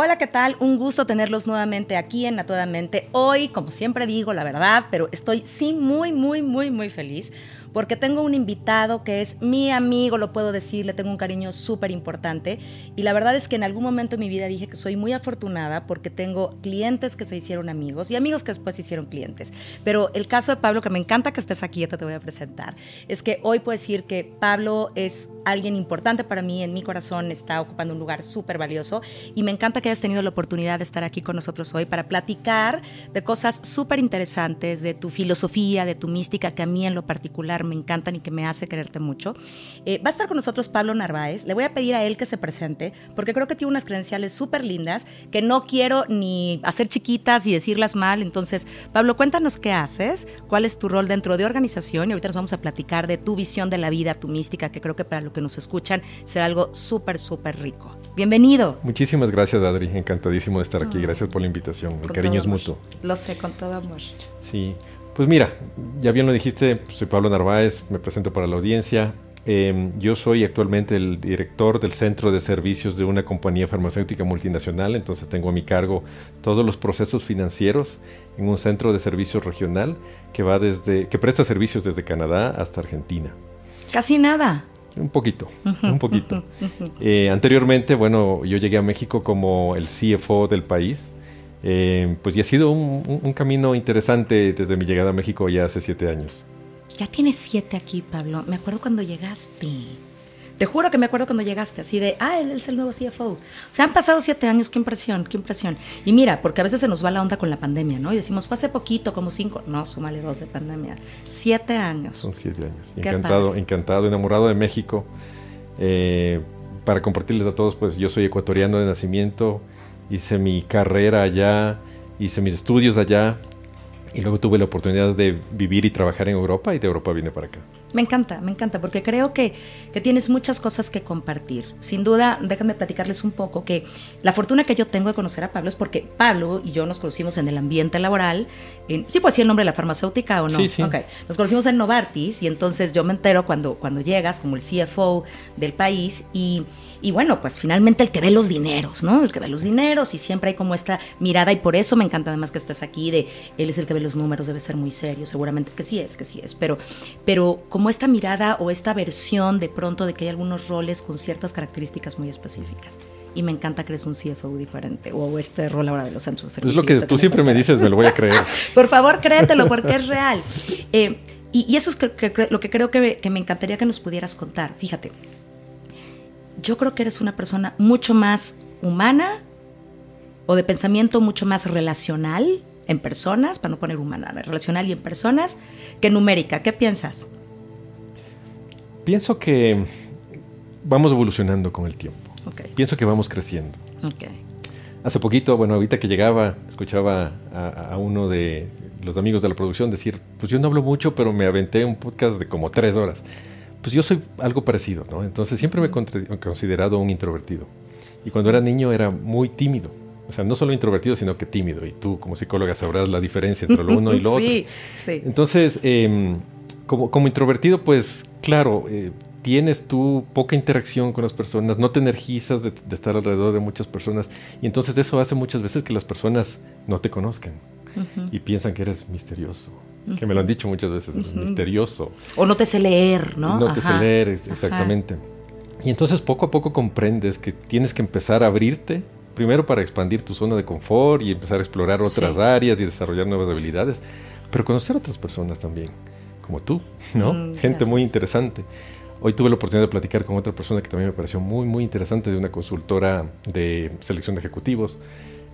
Hola, ¿qué tal? Un gusto tenerlos nuevamente aquí en A Toda Mente. Hoy, como siempre digo, la verdad, pero estoy sí muy, muy, muy, muy feliz porque tengo un invitado que es mi amigo, lo puedo decir, le tengo un cariño súper importante. Y la verdad es que en algún momento de mi vida dije que soy muy afortunada porque tengo clientes que se hicieron amigos y amigos que después se hicieron clientes. Pero el caso de Pablo, que me encanta que estés aquí, ya te voy a presentar, es que hoy puedo decir que Pablo es alguien importante para mí, en mi corazón está ocupando un lugar súper valioso y me encanta que hayas tenido la oportunidad de estar aquí con nosotros hoy para platicar de cosas súper interesantes, de tu filosofía, de tu mística, que a mí en lo particular me encantan y que me hace quererte mucho. Eh, va a estar con nosotros Pablo Narváez. Le voy a pedir a él que se presente porque creo que tiene unas credenciales súper lindas que no quiero ni hacer chiquitas y decirlas mal. Entonces, Pablo, cuéntanos qué haces, cuál es tu rol dentro de organización y ahorita nos vamos a platicar de tu visión de la vida, tu mística, que creo que para lo que nos escuchan será algo súper, súper rico. Bienvenido. Muchísimas gracias, Adri. Encantadísimo de estar aquí. Gracias por la invitación. El Con cariño es mutuo. Lo sé, con todo amor. Sí. Pues mira, ya bien lo dijiste, soy Pablo Narváez, me presento para la audiencia. Eh, yo soy actualmente el director del centro de servicios de una compañía farmacéutica multinacional, entonces tengo a mi cargo todos los procesos financieros en un centro de servicios regional que va desde que presta servicios desde Canadá hasta Argentina. Casi nada. Un poquito, un poquito. Eh, anteriormente, bueno, yo llegué a México como el CFO del país. Eh, pues y ha sido un, un- un camino interesante desde mi llegada a México ya hace siete años. Ya tienes siete aquí, Pablo. Me acuerdo cuando llegaste. Te juro que me acuerdo cuando llegaste, así de, ah, él es el nuevo CFO. O sea, han pasado siete años, qué impresión, qué impresión. Y mira, porque a veces se nos va la onda con la pandemia, ¿no? Y decimos, fue hace poquito, como cinco. No, súmale dos de pandemia. Siete años. Son siete años. Qué Encantado, padre. encantado, enamorado de México. Eh, para compartirles a todos, pues yo soy ecuatoriano de nacimiento, hice mi carrera allá, hice mis estudios allá y luego tuve la oportunidad de vivir y trabajar en Europa y de Europa vine para acá. Me encanta, me encanta, porque creo que, que tienes muchas cosas que compartir. Sin duda, déjame platicarles un poco que la fortuna que yo tengo de conocer a Pablo es porque Pablo y yo nos conocimos en el ambiente laboral. En, ¿Sí puedo decir el nombre de la farmacéutica o no? Sí, sí. Ok. Nos conocimos en Novartis y entonces yo me entero cuando, cuando llegas como el CFO del país y, y bueno, pues finalmente el que ve los dineros, ¿no? El que ve los dineros y siempre hay como esta mirada y por eso me encanta además que estés aquí de él es el que ve los números, debe ser muy serio, seguramente que sí es, que sí es, pero, pero como esta mirada o esta versión de pronto de que hay algunos roles con ciertas características muy específicas. Y me encanta que eres un CFO diferente o este rol ahora de los centros de Es servicio. lo que tú siempre me dices, me lo voy a creer. Por favor, créetelo porque es real. Eh, y, y eso es que- que- lo que creo que, que me encantaría que nos pudieras contar. Fíjate, yo creo que eres una persona mucho más humana o de pensamiento mucho más relacional en personas, para no poner humana, relacional y en personas, que numérica. ¿Qué piensas? Pienso que vamos evolucionando con el tiempo. Ok, Pienso que vamos creciendo. ok. Hace poquito, bueno, ahorita que llegaba, escuchaba a, a uno de los amigos de la producción decir, pues yo no hablo mucho, pero me aventé un podcast de como tres horas. Pues yo soy algo parecido, ¿no? Entonces siempre me he considerado un introvertido. Y cuando era niño era muy tímido. O sea, no solo introvertido, sino que tímido. Y tú como psicóloga sabrás la diferencia entre lo uno y lo otro. Sí, sí. Entonces, eh, como, como introvertido, pues claro, eh, tienes tú poca interacción con las personas, no te energizas de, de estar alrededor de muchas personas y entonces eso hace muchas veces que las personas no te conozcan Ujú. y piensan que eres misterioso. Que me lo han dicho muchas veces, eres misterioso. O no te sé leer, ¿no? No te Ajá. sé leer, ex- Ajá. exactamente. Y entonces poco a poco comprendes que tienes que empezar a abrirte, primero para expandir tu zona de confort y empezar a explorar otras Sí. áreas y desarrollar nuevas habilidades, pero conocer a otras personas también, como tú, ¿no? Mm, Gente muy gracias. interesante. Hoy tuve la oportunidad de platicar con otra persona que también me pareció muy, muy interesante, de una consultora de selección de ejecutivos.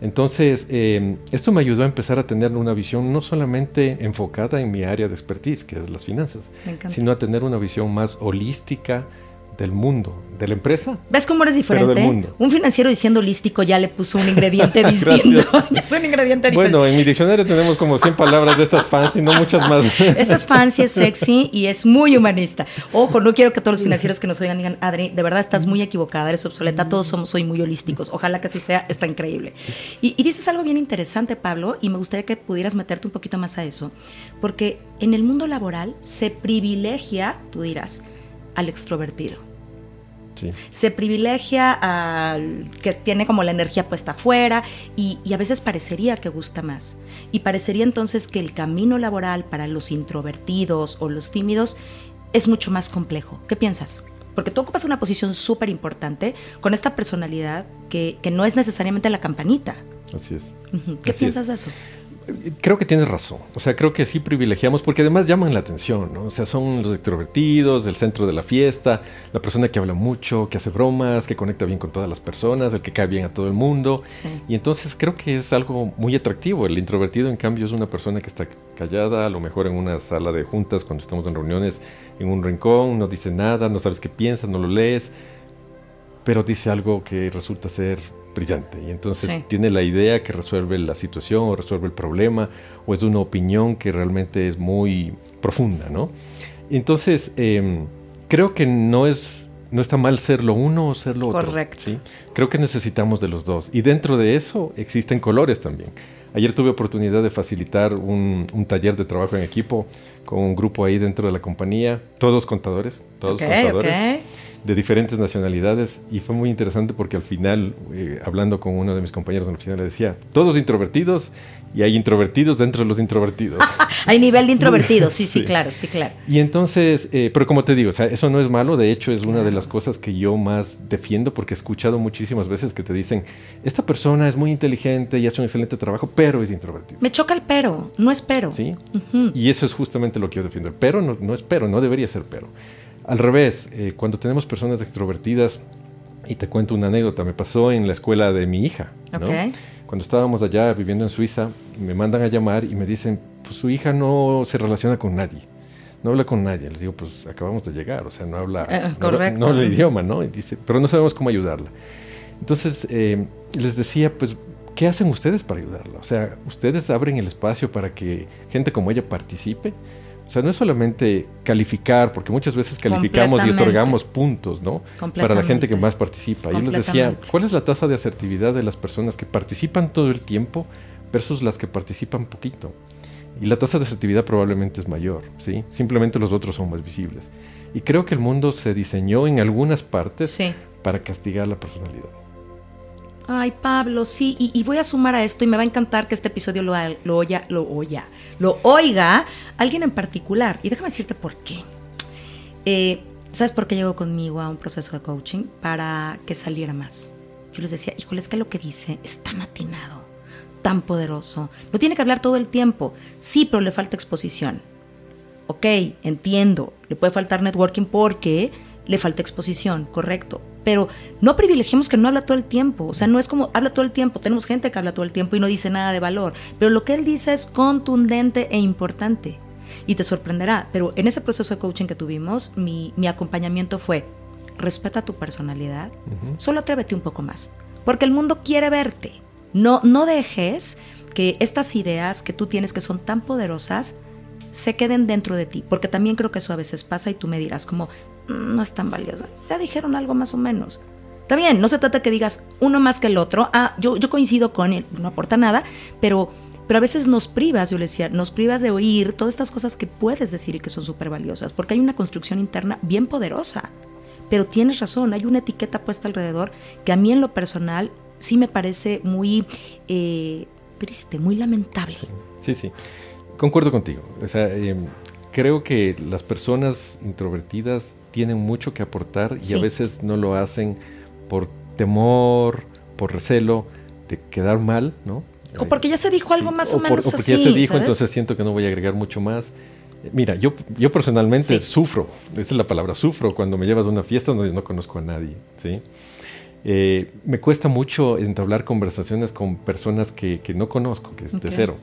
Entonces, eh, esto me ayudó a empezar a tener una visión no solamente enfocada en mi área de expertise, que es las finanzas, sino a tener una visión más holística del mundo, de la empresa. ¿Ves cómo eres diferente? del mundo. Un financiero diciendo holístico ya le puso un ingrediente distinto. es un ingrediente diferente. Bueno, en mi diccionario tenemos como 100 palabras de estas fancy, no muchas más. Eso es fancy, es sexy y es muy humanista. Ojo, no quiero que todos los financieros que nos oigan digan, Adri, de verdad estás muy equivocada, eres obsoleta, todos somos hoy muy holísticos. Ojalá que así sea, está increíble. Y, y dices algo bien interesante, Pablo, y me gustaría que pudieras meterte un poquito más a eso, porque en el mundo laboral se privilegia, tú dirás, al extrovertido. Sí. Se privilegia al que tiene como la energía puesta afuera y, y a veces parecería que gusta más. Y parecería entonces que el camino laboral para los introvertidos o los tímidos es mucho más complejo. ¿Qué piensas? Porque tú ocupas una posición súper importante con esta personalidad que, que no es necesariamente la campanita. Así es. ¿Qué Así piensas es. de eso? Creo que tienes razón. O sea, creo que sí privilegiamos porque además llaman la atención, ¿no? O sea, son los extrovertidos, el centro de la fiesta, la persona que habla mucho, que hace bromas, que conecta bien con todas las personas, el que cae bien a todo el mundo. Sí. Y entonces creo que es algo muy atractivo. El introvertido, en cambio, es una persona que está callada, a lo mejor en una sala de juntas, cuando estamos en reuniones, en un rincón, no dice nada, no sabes qué piensa, no lo lees, pero dice algo que resulta ser brillante. Y entonces Sí. tiene la idea que resuelve la situación o resuelve el problema, o es una opinión que realmente es muy profunda, ¿no? Entonces, em, creo que no es... No está mal ser lo uno o ser lo otro. Correcto. ¿sí? Creo que necesitamos de los dos. Y dentro de eso existen colores también. Ayer tuve oportunidad de facilitar un, un taller de trabajo en equipo con un grupo ahí dentro de la compañía, todos contadores, todos Ok, contadores ok. De diferentes nacionalidades y fue muy interesante porque al final, eh, hablando con uno de mis compañeros en la oficina, le decía, todos introvertidos y hay introvertidos dentro de los introvertidos. Hay nivel de introvertido, sí, sí, Sí. claro, sí, claro. Y entonces, eh, pero como te digo, o sea, eso no es malo, de hecho es una de las cosas que yo más defiendo porque he escuchado muchísimas veces que te dicen, esta persona es muy inteligente y hace un excelente trabajo, pero es introvertido. Me choca el pero, no es pero. ¿Sí? Y eso es justamente lo que yo defiendo. El pero no, no es pero, no debería ser pero. Al revés, eh, cuando tenemos personas extrovertidas, y te cuento una anécdota, me pasó en la escuela de mi hija. ¿no? Cuando estábamos allá viviendo en Suiza, me mandan a llamar y me dicen, pues su hija no se relaciona con nadie. No habla con nadie. Les digo, pues acabamos de llegar, o sea, no habla, Eh, no habla- correcto. no habla el idioma, ¿no? Y dice, pero no sabemos cómo ayudarla. Entonces, eh, les decía, pues, ¿qué hacen ustedes para ayudarla? O sea, ¿ustedes abren el espacio para que gente como ella participe? O sea, no es solamente calificar, porque muchas veces calificamos y otorgamos puntos, ¿no? Para la gente que más participa. Yo les decía. ¿cuál es la tasa de asertividad de las personas que participan todo el tiempo versus las que participan poquito? Y la tasa de asertividad probablemente es mayor, ¿sí? Simplemente los otros son más visibles. Y creo que el mundo se diseñó en algunas partes Sí. para castigar la personalidad. Ay, Pablo, sí, y, voy a sumar a esto y me va a encantar que este episodio lo, lo oya, lo oya, lo oiga alguien en particular. Y déjame decirte por qué. Eh, ¿Sabes por qué llegó conmigo a un proceso de coaching? Para que saliera más. Yo les decía, híjole, es que lo que dice es tan atinado, tan poderoso. No tiene que hablar todo el tiempo. Sí, pero le falta exposición. Ok, entiendo, le puede faltar networking porque le falta exposición, correcto. Pero no privilegiemos que no habla todo el tiempo. O sea, no es como habla todo el tiempo. Tenemos gente que habla todo el tiempo y no dice nada de valor. Pero lo que él dice es contundente e importante. Y te sorprenderá. Pero en ese proceso de coaching que tuvimos, mi, mi acompañamiento fue, respeta tu personalidad, solo atrévete un poco más. Porque el mundo quiere verte. No, no dejes que estas ideas que tú tienes que son tan poderosas se queden dentro de ti, porque también creo que eso a veces pasa y tú me dirás como, "Mm, no es tan valioso, ya dijeron algo más o menos. Está bien, no se trata que digas uno más que el otro, ah, yo, yo coincido con él, no aporta nada, pero, pero a veces nos privas, yo le decía, nos privas de oír todas estas cosas que puedes decir y que son súper valiosas, porque hay una construcción interna bien poderosa. Pero tienes razón, hay una etiqueta puesta alrededor que a mí en lo personal sí me parece muy eh, triste, muy lamentable. Sí, sí. Concuerdo contigo. O sea, eh, creo que las personas introvertidas tienen mucho que aportar y Sí. a veces no lo hacen por temor, por recelo de quedar mal, ¿no? O porque ya se dijo algo Sí, más o, por- menos o porque así. ya se dijo, ¿sabes? entonces siento que no voy a agregar mucho más. Eh, Mira, yo, yo personalmente Sí. sufro, esa es la palabra, sufro cuando me llevas a una fiesta donde no conozco a nadie, ¿sí? Eh, me cuesta mucho entablar conversaciones con personas que, que no conozco, que es de cero.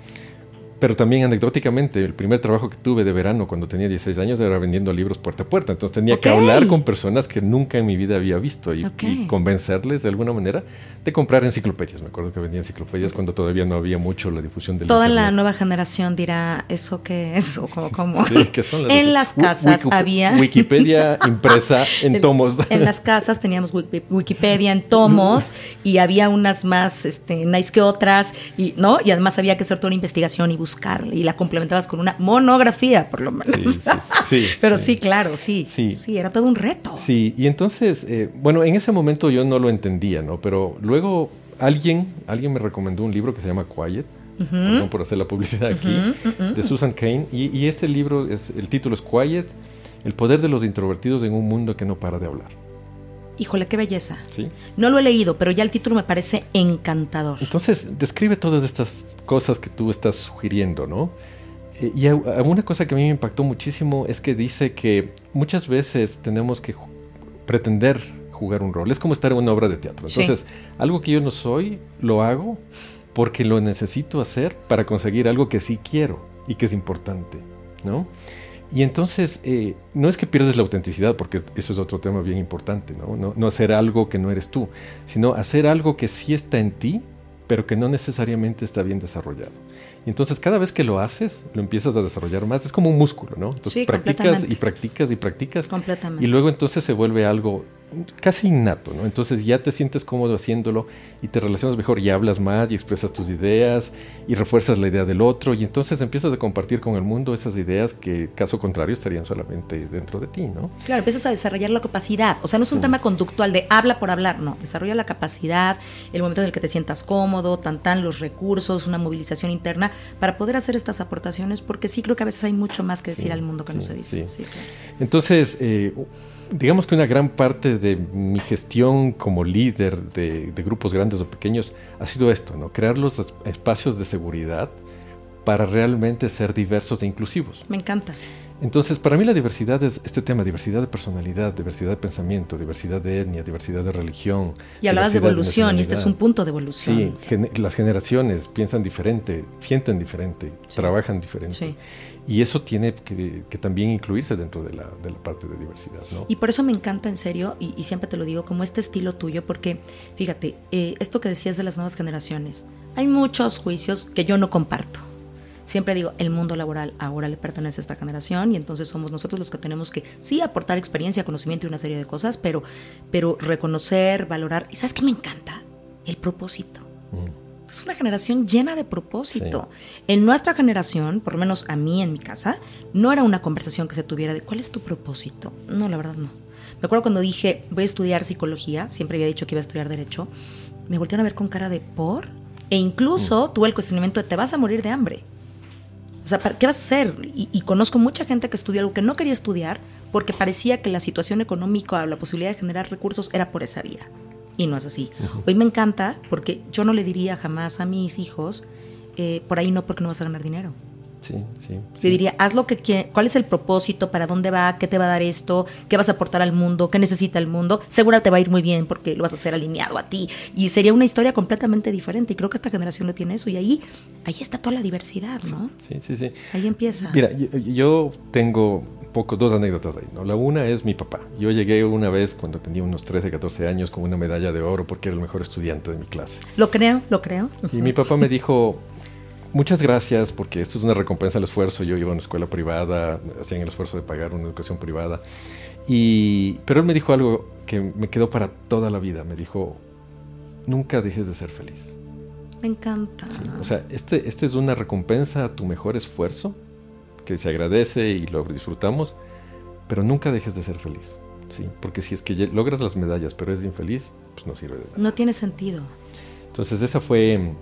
Pero también anecdóticamente, el primer trabajo que tuve de verano cuando tenía 16 años era vendiendo libros puerta a puerta. Entonces tenía que hablar con personas que nunca en mi vida había visto y, convencerles de alguna manera de comprar enciclopedias. Me acuerdo que vendía enciclopedias cuando todavía no había mucho la difusión del Toda la nueva generación dirá, ¿eso qué es? O como, Sí, ¿qué son las en las casas había... Wikipedia impresa en tomos. En las casas teníamos Wikipedia en tomos y había unas más este, nice que otras, y, ¿no? Y además había que hacer toda una investigación y buscar y la complementabas con una monografía, por lo menos. Sí, Pero sí, claro, sí, sí. era todo un reto. Sí, y entonces, eh, bueno, en ese momento yo no lo entendía, ¿no? Pero luego alguien, alguien me recomendó un libro que se llama Quiet. Perdón por hacer la publicidad aquí, de Susan Kane. Y, y ese libro, es, el título es Quiet, el poder de los introvertidos en un mundo que no para de hablar. Híjole, qué belleza. No lo he leído, pero ya el título me parece encantador. Entonces, describe todas estas cosas que tú estás sugiriendo, ¿no? Eh, y una cosa que a mí me impactó muchísimo es que dice que muchas veces tenemos que pretender jugar un rol. Es como estar en una obra de teatro. Entonces, algo que yo no soy, lo hago porque lo necesito hacer para conseguir algo que sí quiero y que es importante, ¿no? Y entonces, eh, no es que pierdes la autenticidad, porque eso es otro tema bien importante, ¿no? ¿no? ¿no? hacer algo que no eres tú, sino hacer algo que sí está en ti, pero que no necesariamente está bien desarrollado. Y entonces cada vez que lo haces, lo empiezas a desarrollar más. Es como un músculo, ¿no? Entonces practicas y practicas y practicas. Completamente. Y luego entonces se vuelve algo casi innato, ¿no? Entonces ya te sientes cómodo haciéndolo y te relacionas mejor y hablas más y expresas tus ideas y refuerzas la idea del otro y entonces empiezas a compartir con el mundo esas ideas que caso contrario estarían solamente dentro de ti, ¿no? Claro, empiezas a desarrollar la capacidad, o sea, no es un tema conductual de habla por hablar, no, desarrolla la capacidad, el momento en el que te sientas cómodo, tan tan los recursos, una movilización interna para poder hacer estas aportaciones porque sí creo que a veces hay mucho más que decir al mundo que no se dice. Entonces, eh, digamos que una gran parte de mi gestión como líder de, grupos grandes o pequeños ha sido esto, ¿no? Crear los espacios de seguridad para realmente ser diversos e inclusivos. Me encanta. Entonces, para mí la diversidad es este tema, diversidad de personalidad, diversidad de pensamiento, diversidad de etnia, diversidad de religión. Y hablabas de evolución, y este es un punto de evolución. Sí, las generaciones piensan diferente, sienten diferente, trabajan diferente. Sí. Y eso tiene que, también incluirse dentro de la, parte de diversidad. ¿no? Y por eso me encanta en serio, y, siempre te lo digo, como este estilo tuyo, porque fíjate, eh, esto que decías de las nuevas generaciones, hay muchos juicios que yo no comparto. Siempre digo, el mundo laboral ahora le pertenece a esta generación y entonces somos nosotros los que tenemos que, sí, aportar experiencia, conocimiento y una serie de cosas, pero, pero reconocer, valorar. ¿Y sabes qué me encanta? El propósito. Mm es una generación llena de propósito. En nuestra generación, por lo menos a mí en mi casa, no era una conversación que se tuviera de cuál es tu propósito. No, la verdad no. Me acuerdo cuando dije voy a estudiar psicología, siempre había dicho que iba a estudiar derecho, me voltearon a ver con cara de por, e incluso mm. tuve el cuestionamiento de te vas a morir de hambre. O sea, ¿qué vas a hacer? Y, y, conozco mucha gente que estudió algo que no quería estudiar porque parecía que la situación económica o la posibilidad de generar recursos era por esa vía y no es así. Hoy me encanta porque yo no le diría jamás a mis hijos, eh, por ahí no porque no vas a ganar dinero. Sí, sí, Le diría, haz lo que quieras, cuál es el propósito, para dónde va, qué te va a dar esto, qué vas a aportar al mundo, qué necesita el mundo. Seguro te va a ir muy bien porque lo vas a hacer alineado a ti. Y sería una historia completamente diferente. Y creo que esta generación no tiene eso. Y ahí, ahí está toda la diversidad, ¿no? Sí, sí, sí. Ahí empieza. Mira, yo tengo poco, dos anécdotas ahí. ¿no? La una es mi papá. Yo llegué una vez cuando tenía unos 13, 14 años con una medalla de oro porque era el mejor estudiante de mi clase. Lo creo, lo creo. Y mi papá me dijo, muchas gracias porque esto es una recompensa al esfuerzo. Yo iba a una escuela privada, hacían el esfuerzo de pagar una educación privada. Y, pero él me dijo algo que me quedó para toda la vida. Me dijo, nunca dejes de ser feliz. Me encanta. o sea, este, este es una recompensa a tu mejor esfuerzo que se agradece y lo disfrutamos, pero nunca dejes de ser feliz. ¿sí? Porque si es que logras las medallas pero eres infeliz, pues no sirve de nada. No tiene sentido. Entonces esa fue,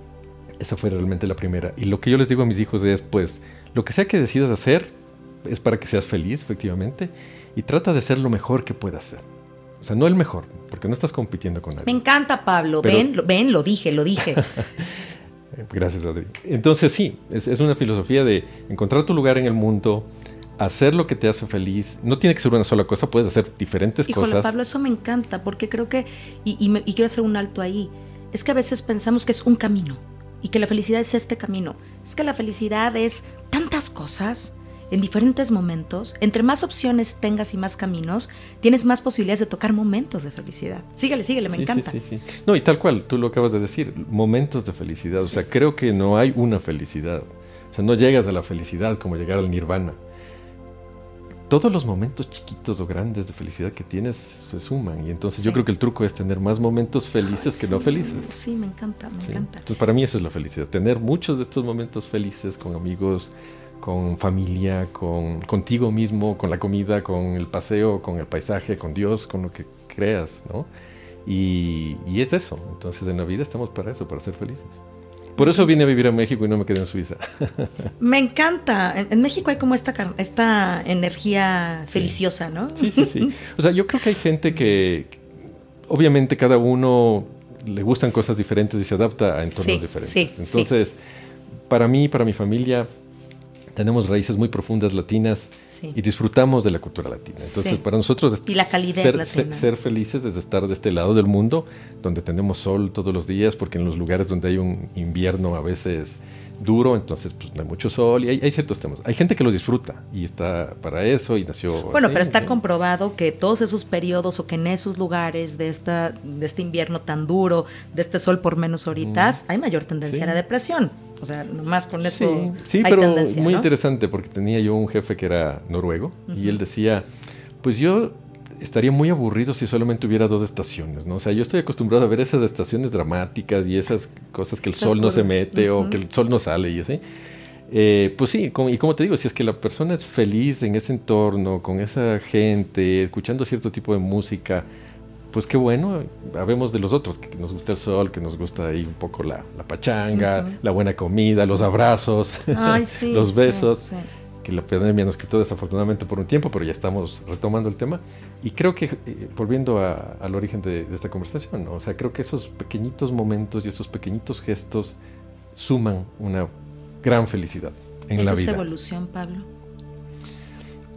esa fue realmente la primera. Y lo que yo les digo a mis hijos es, pues, lo que sea que decidas hacer es para que seas feliz, efectivamente, y trata de ser lo mejor que puedas ser. O sea, no el mejor, porque no estás compitiendo con nadie. Me encanta, Pablo. ven, lo, ven, lo dije, lo dije. Gracias, Adri. Entonces sí, es, una filosofía de encontrar tu lugar en el mundo, hacer lo que te hace feliz. No tiene que ser una sola cosa, puedes hacer diferentes cosas. Pablo, eso me encanta, porque creo que, y, quiero hacer un alto ahí, es que a veces pensamos que es un camino. y que la felicidad es este camino. Es que la felicidad es tantas cosas en diferentes momentos. Entre más opciones tengas y más caminos, tienes más posibilidades de tocar momentos de felicidad. Síguele, síguele, me encanta. Sí, sí, sí. No, y tal cual, tú lo acabas de decir, momentos de felicidad. O sea, creo que no hay una felicidad. O sea, no llegas a la felicidad como llegar al nirvana todos los momentos chiquitos o grandes de felicidad que tienes se suman. Y entonces yo creo que el truco es tener más momentos felices que no felices. Sí, me encanta, me encanta. Entonces para mí eso es la felicidad, tener muchos de estos momentos felices con amigos, con familia, con contigo mismo, con la comida, con el paseo, con el paisaje, con Dios, con lo que creas, ¿no? Y, y es eso. Entonces en la vida estamos para eso, para ser felices. Por eso vine a vivir a México y no me quedé en Suiza. Me encanta. En, México hay como esta, esta energía feliciosa, ¿no? Sí, sí, sí. O sea, yo creo que hay gente que, obviamente cada uno le gustan cosas diferentes y se adapta a entornos diferentes. Sí, Entonces, para mí, para mi familia, tenemos raíces muy profundas latinas y disfrutamos de la cultura latina. Entonces, para nosotros y la calidez ser, latina. Ser, felices es estar de este lado del mundo, donde tenemos sol todos los días, porque en los lugares donde hay un invierno a veces duro, entonces pues, no hay mucho sol y hay, ciertos temas. Hay gente que lo disfruta y está para eso y nació. Bueno, pero está comprobado que todos esos periodos o que en esos lugares de, esta, de este invierno tan duro, de este sol por menos horitas, hay mayor tendencia a la depresión. O sea, nomás con eso. Sí, pero muy interesante porque tenía yo un jefe que era noruego y él decía: Pues yo estaría muy aburrido si solamente hubiera dos estaciones, ¿no? O sea, yo estoy acostumbrado a ver esas estaciones dramáticas y esas cosas que el sol no se mete o que el sol no sale y así. Eh, pues sí, y como te digo, si es que la persona es feliz en ese entorno, con esa gente, escuchando cierto tipo de música, pues qué bueno, habemos de los otros, que nos gusta el sol, que nos gusta ahí un poco la, pachanga, la buena comida, los abrazos, los besos que la pandemia nos quitó desafortunadamente por un tiempo, pero ya estamos retomando el tema. Y creo que, eh, volviendo al origen de, esta conversación, o sea, creo que esos pequeñitos momentos y esos pequeñitos gestos suman una gran felicidad en la vida. ¿Eso es evolución, Pablo?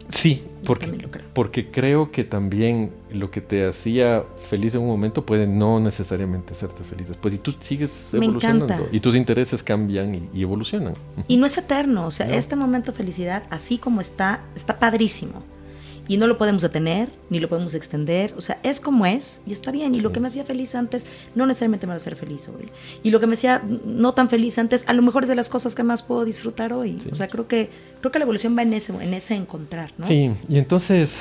Sí, porque, creo. porque creo que también lo que te hacía feliz en un momento puede no necesariamente hacerte feliz después. Y tú sigues evolucionando. Y tus intereses cambian y, evolucionan. Y no es eterno. O sea, este momento de felicidad, así como está, está padrísimo y no lo podemos detener, ni lo podemos extender, o sea, es como es y está bien. Y lo que me hacía feliz antes, no necesariamente me va a hacer feliz hoy. Y lo que me hacía no tan feliz antes, a lo mejor es de las cosas que más puedo disfrutar hoy. O sea, creo que, creo que la evolución va en ese, en ese encontrar, ¿no? Sí, y entonces,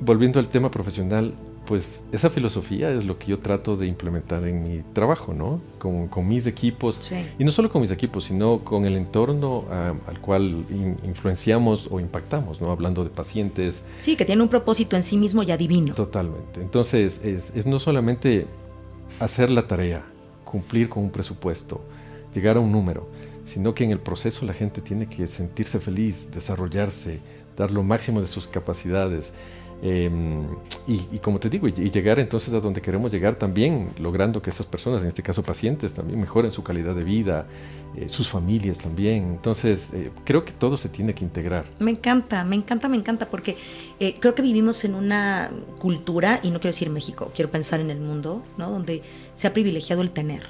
volviendo al tema profesional, pues esa filosofía es lo que yo trato de implementar en mi trabajo, ¿no? Con, con mis equipos. Y no solo con mis equipos, sino con el entorno ah, al cual influenciamos o impactamos, ¿no? Hablando de pacientes. Sí, que tiene un propósito en sí mismo ya divino. Totalmente. Entonces, es, es no solamente hacer la tarea, cumplir con un presupuesto, llegar a un número, sino que en el proceso la gente tiene que sentirse feliz, desarrollarse, dar lo máximo de sus capacidades Em, y, como te digo, y, llegar entonces a donde queremos llegar también, logrando que esas personas, en este caso pacientes, también mejoren su calidad de vida, eh, sus familias también. Entonces, eh, creo que todo se tiene que integrar. Me encanta, me encanta, me encanta, porque eh, creo que vivimos en una cultura, y no quiero decir México, quiero pensar en el mundo, ¿no? Donde se ha privilegiado el tener.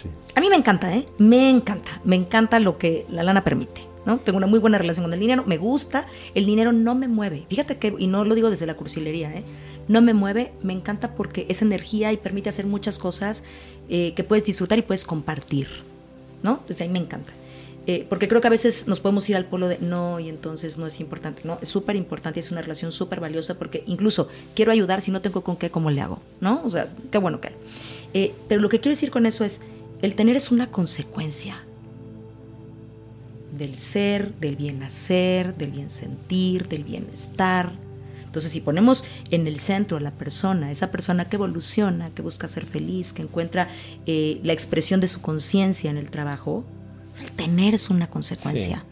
Sí. A mí me encanta, ¿eh? Me encanta, me encanta lo que la lana permite. ¿No? Tengo una muy buena relación con el dinero, me gusta, el dinero no me mueve. Fíjate que, y no lo digo desde la cursilería, ¿eh? no me mueve, me encanta porque es energía y permite hacer muchas cosas eh, que puedes disfrutar y puedes compartir, ¿no? Desde ahí me encanta. Eh, porque creo que a veces nos podemos ir al polo de no y entonces no es importante, ¿no? Es súper importante, es una relación súper valiosa porque incluso quiero ayudar si no tengo con qué, ¿cómo le hago? ¿No? O sea, qué bueno que hay. pero lo que quiero decir con eso es, el tener es una consecuencia del ser, del bien hacer, del bien sentir, del bienestar. Entonces, si ponemos en el centro a la persona, esa persona que evoluciona, que busca ser feliz, que encuentra eh, la expresión de su conciencia en el trabajo, el tener es una consecuencia.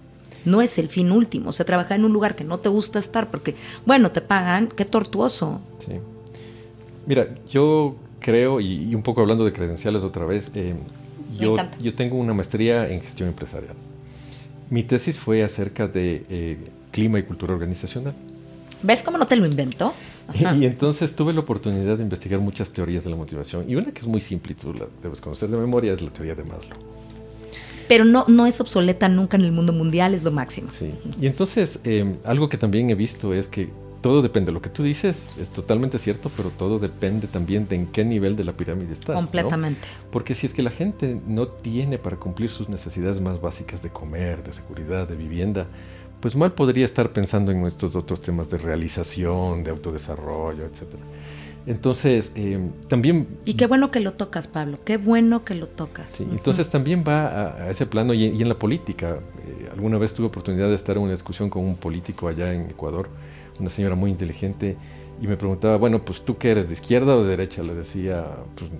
No es el fin último. O sea, trabajar en un lugar que no te gusta estar porque, bueno, te pagan, qué tortuoso. Sí. Mira, yo creo, y, un poco hablando de credenciales otra vez, eh, yo, yo tengo una maestría en gestión empresarial. Mi tesis fue acerca de eh, clima y cultura organizacional. ¿Ves cómo no te lo invento? Y, entonces tuve la oportunidad de investigar muchas teorías de la motivación. Y una que es muy simple y tú la debes conocer de memoria es la teoría de Maslow. pero no, no es obsoleta nunca en el mundo mundial, es lo máximo. Sí. Y entonces, eh, algo que también he visto es que todo depende. Lo que tú dices es totalmente cierto, pero todo depende también de en qué nivel de la pirámide estás. Completamente. Porque si es que la gente no tiene para cumplir sus necesidades más básicas de comer, de seguridad, de vivienda, pues mal podría estar pensando en estos otros temas de realización, de autodesarrollo, etcétera. Entonces, eh, también... Y qué bueno que lo tocas, Pablo, qué bueno que lo tocas. Sí, entonces también va a, ese plano y, y, en la política. Eh, alguna vez tuve oportunidad de estar en una discusión con un político allá en Ecuador una señora muy inteligente, y me preguntaba, bueno, pues tú qué eres, de izquierda o de derecha? Le decía, pues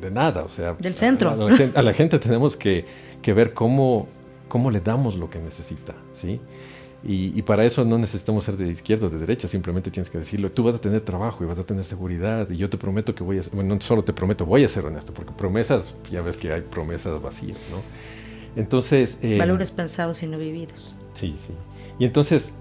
de, nada, o sea... Del centro. A, la, gente, tenemos que, que, ver cómo, cómo le damos lo que necesita, ¿sí? Y, y, para eso no necesitamos ser de izquierda o de derecha, simplemente tienes que decirlo, tú vas a tener trabajo y vas a tener seguridad y yo te prometo que voy a, bueno, no solo te prometo, voy a ser honesto, porque promesas, ya ves que hay promesas vacías, ¿no? Entonces... Eh, Valores pensados y no vividos. Sí, sí. Y entonces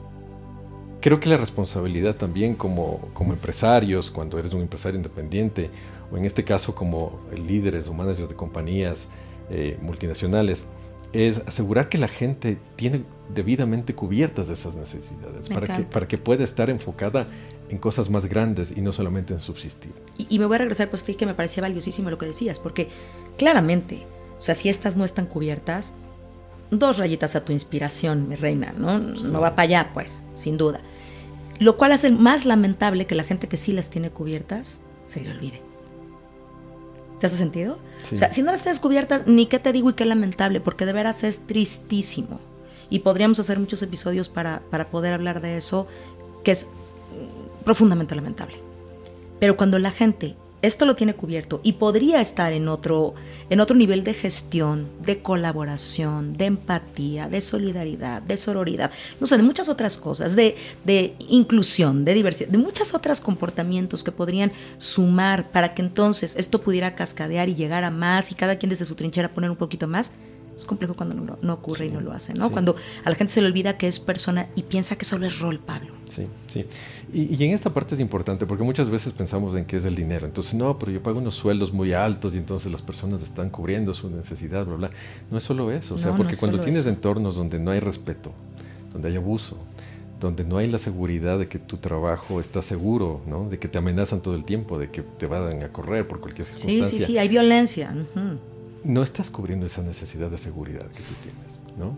creo que la responsabilidad también como, como empresarios, cuando eres un empresario independiente, o en este caso como líderes o managers de compañías eh, multinacionales, es asegurar que la gente tiene debidamente cubiertas esas necesidades para que, para que pueda estar enfocada en cosas más grandes y no solamente en subsistir. Y, me voy a regresar pues que me parecía valiosísimo lo que decías, porque claramente, o sea, si estas no están cubiertas, dos rayitas a tu inspiración, mi reina, ¿no? No va para allá, pues, sin duda. Lo cual hace más lamentable que la gente que sí las tiene cubiertas se le olvide. ¿Te hace sentido? O sea, si no las tienes cubiertas, ni qué te digo y qué lamentable, porque de veras es tristísimo. Y podríamos hacer muchos episodios para, para poder hablar de eso, que es profundamente lamentable. Pero cuando la gente esto lo tiene cubierto y podría estar en otro, en otro nivel de gestión, de colaboración, de empatía, de solidaridad, de sororidad, no sé, de muchas otras cosas, de, de inclusión, de diversidad, de muchos otros comportamientos que podrían sumar para que entonces esto pudiera cascadear y llegar a más y cada quien desde su trinchera poner un poquito más es complejo cuando no, ocurre y no lo hace, ¿no? Cuando a la gente se le olvida que es persona y piensa que solo es rol, Pablo. Sí, sí. Y, en esta parte es importante porque muchas veces pensamos en que es el dinero. Entonces, no, pero yo pago unos sueldos muy altos y entonces las personas están cubriendo su necesidad, bla, bla. No es solo eso. O sea, porque cuando tienes entornos donde no hay respeto, donde hay abuso, donde no hay la seguridad de que tu trabajo está seguro, ¿no? De que te amenazan todo el tiempo, de que te van a correr por cualquier circunstancia. Sí, sí, sí, hay violencia no estás cubriendo esa necesidad de seguridad que tú tienes, ¿no?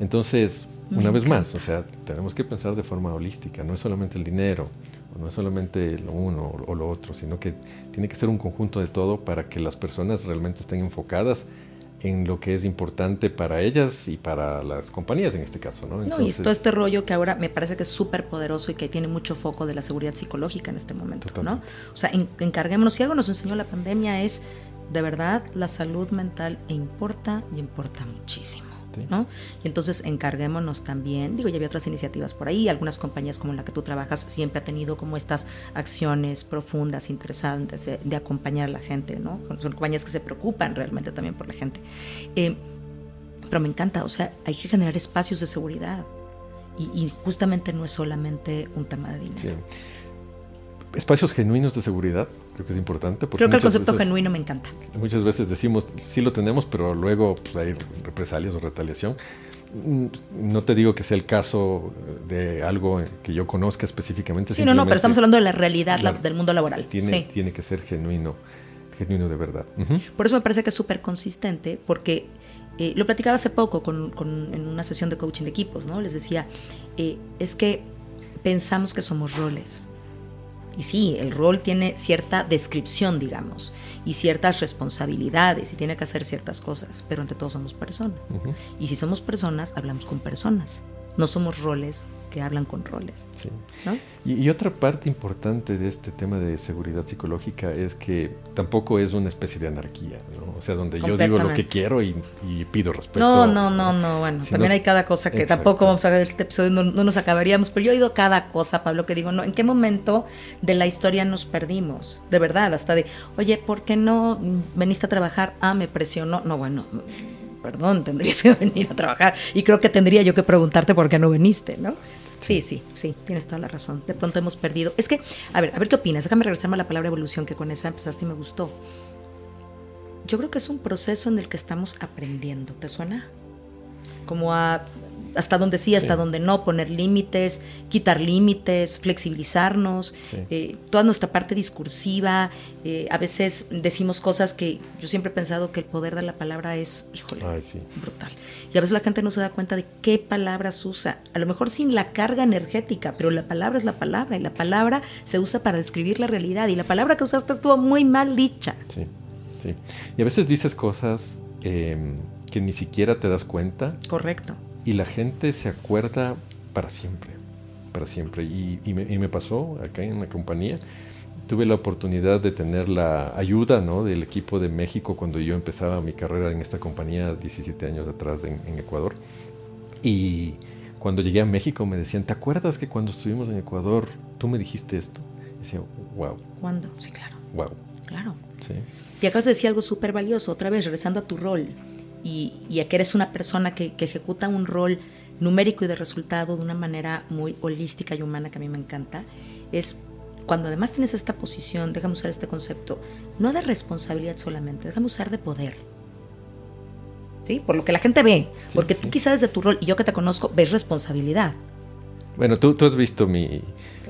Entonces, una vez más, o sea, tenemos que pensar de forma holística, no es solamente el dinero, o no es solamente lo uno o lo otro, sino que tiene que ser un conjunto de todo para que las personas realmente estén enfocadas en lo que es importante para ellas y para las compañías en este caso, ¿no? no, y todo este rollo que ahora me parece que es súper poderoso y que tiene mucho foco de la seguridad psicológica en este momento, ¿no? O sea, encarguémonos, si algo nos enseñó la pandemia es de verdad la salud mental importa y importa muchísimo. ¿no? Y entonces encarguémonos también, digo, ya había otras iniciativas por ahí, algunas compañías como la que tú trabajas siempre ha tenido como estas acciones profundas, interesantes de, acompañar a la gente, ¿no? Son compañías que se preocupan realmente también por la gente. Eh, pero me encanta, o sea, hay que generar espacios de seguridad y, justamente no es solamente un tema de dinero. Espacios genuinos de seguridad Creo que es importante. Creo que el concepto genuino me encanta. Muchas veces decimos, sí lo tenemos, pero luego pues, hay represalias o retaliación. Mm, no te digo que sea el caso de algo que yo conozca específicamente. Sí, no, no, pero estamos hablando de la realidad del mundo laboral. Tiene, tiene que ser genuino, genuino de verdad. Por eso me parece que es súper consistente, porque eh, lo platicaba hace poco con, en una sesión de coaching de equipos, ¿no? Les decía, eh, es que pensamos que somos roles y sí, el rol tiene cierta descripción, digamos, y ciertas responsabilidades y tiene que hacer ciertas cosas, pero ante todo somos personas. Y si somos personas, hablamos con personas. No somos roles que hablan con roles. Y, otra parte importante de este tema de seguridad psicológica es que tampoco es una especie de anarquía, ¿no? O sea, donde yo digo lo que quiero y, pido respeto. No, no, no, no, bueno, también hay cada cosa que tampoco vamos a ver este episodio, no, nos acabaríamos, pero yo he oído cada cosa, Pablo, que digo, no, ¿en qué momento de la historia nos perdimos? De verdad, hasta de, oye, ¿por qué no veniste a trabajar? Ah, me presionó. No, bueno, perdón, tendrías que venir a trabajar. Y creo que tendría yo que preguntarte por qué no viniste, ¿no? Sí, sí, sí, tienes toda la razón. De pronto hemos perdido. Es que, a ver, a ver qué opinas. Déjame regresarme a la palabra evolución, que con esa empezaste y me gustó. Yo creo que es un proceso en el que estamos aprendiendo. ¿Te suena? como a hasta donde sí, hasta donde no, poner límites, quitar límites, flexibilizarnos, eh, toda nuestra parte discursiva. Eh, a veces decimos cosas que yo siempre he pensado que el poder de la palabra es, híjole, brutal. Y a veces la gente no se da cuenta de qué palabras usa. A lo mejor sin la carga energética, pero la palabra es la palabra y la palabra se usa para describir la realidad. Y la palabra que usaste estuvo muy mal dicha. Sí, sí. Y a veces dices cosas em, que ni siquiera te das cuenta. Correcto y la gente se acuerda para siempre, para siempre. Y, me, pasó acá en la compañía, tuve la oportunidad de tener la ayuda ¿no? del equipo de México cuando yo empezaba mi carrera en esta compañía 17 años atrás en, Ecuador. Y cuando llegué a México me decían, ¿te acuerdas que cuando estuvimos en Ecuador tú me dijiste esto? Y decía, wow. ¿Cuándo? Sí, claro. Wow. Claro. Sí. Y acabas de decir algo súper valioso, otra vez, regresando a tu rol y, a que eres una persona que, ejecuta un rol numérico y de resultado de una manera muy holística y humana que a mí me encanta, es cuando además tienes esta posición, déjame usar este concepto, no de responsabilidad solamente, déjame usar de poder. ¿Sí? Por lo que la gente ve, porque tú quizás desde tu rol, y yo que te conozco, ves responsabilidad. Bueno, tú, tú has visto mi...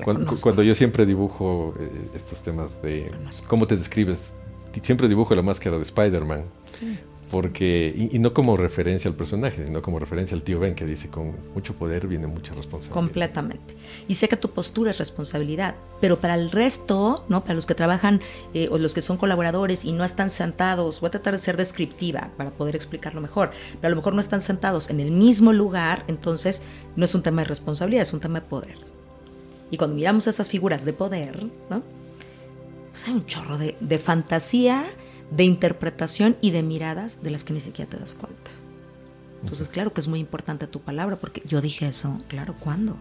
Cuando, yo siempre dibujo eh, estos temas de... ¿Cómo te describes? Siempre dibujo la máscara de Spider-Man. Sí. Porque, y, no como referencia al personaje, sino como referencia al tío Ben, que dice, con mucho poder viene mucha responsabilidad. Completamente. Y sé que tu postura es responsabilidad, pero para el resto, ¿no? Para los que trabajan eh, o los que son colaboradores y no están sentados, voy a tratar de ser descriptiva para poder explicarlo mejor, pero a lo mejor no están sentados en el mismo lugar, entonces no es un tema de responsabilidad, es un tema de poder. Y cuando miramos esas figuras de poder, ¿no? Pues hay un chorro de, de fantasía de interpretación y de miradas de las que ni siquiera te das cuenta. Entonces, claro que es muy importante tu palabra, porque yo dije eso, claro, ¿cuándo?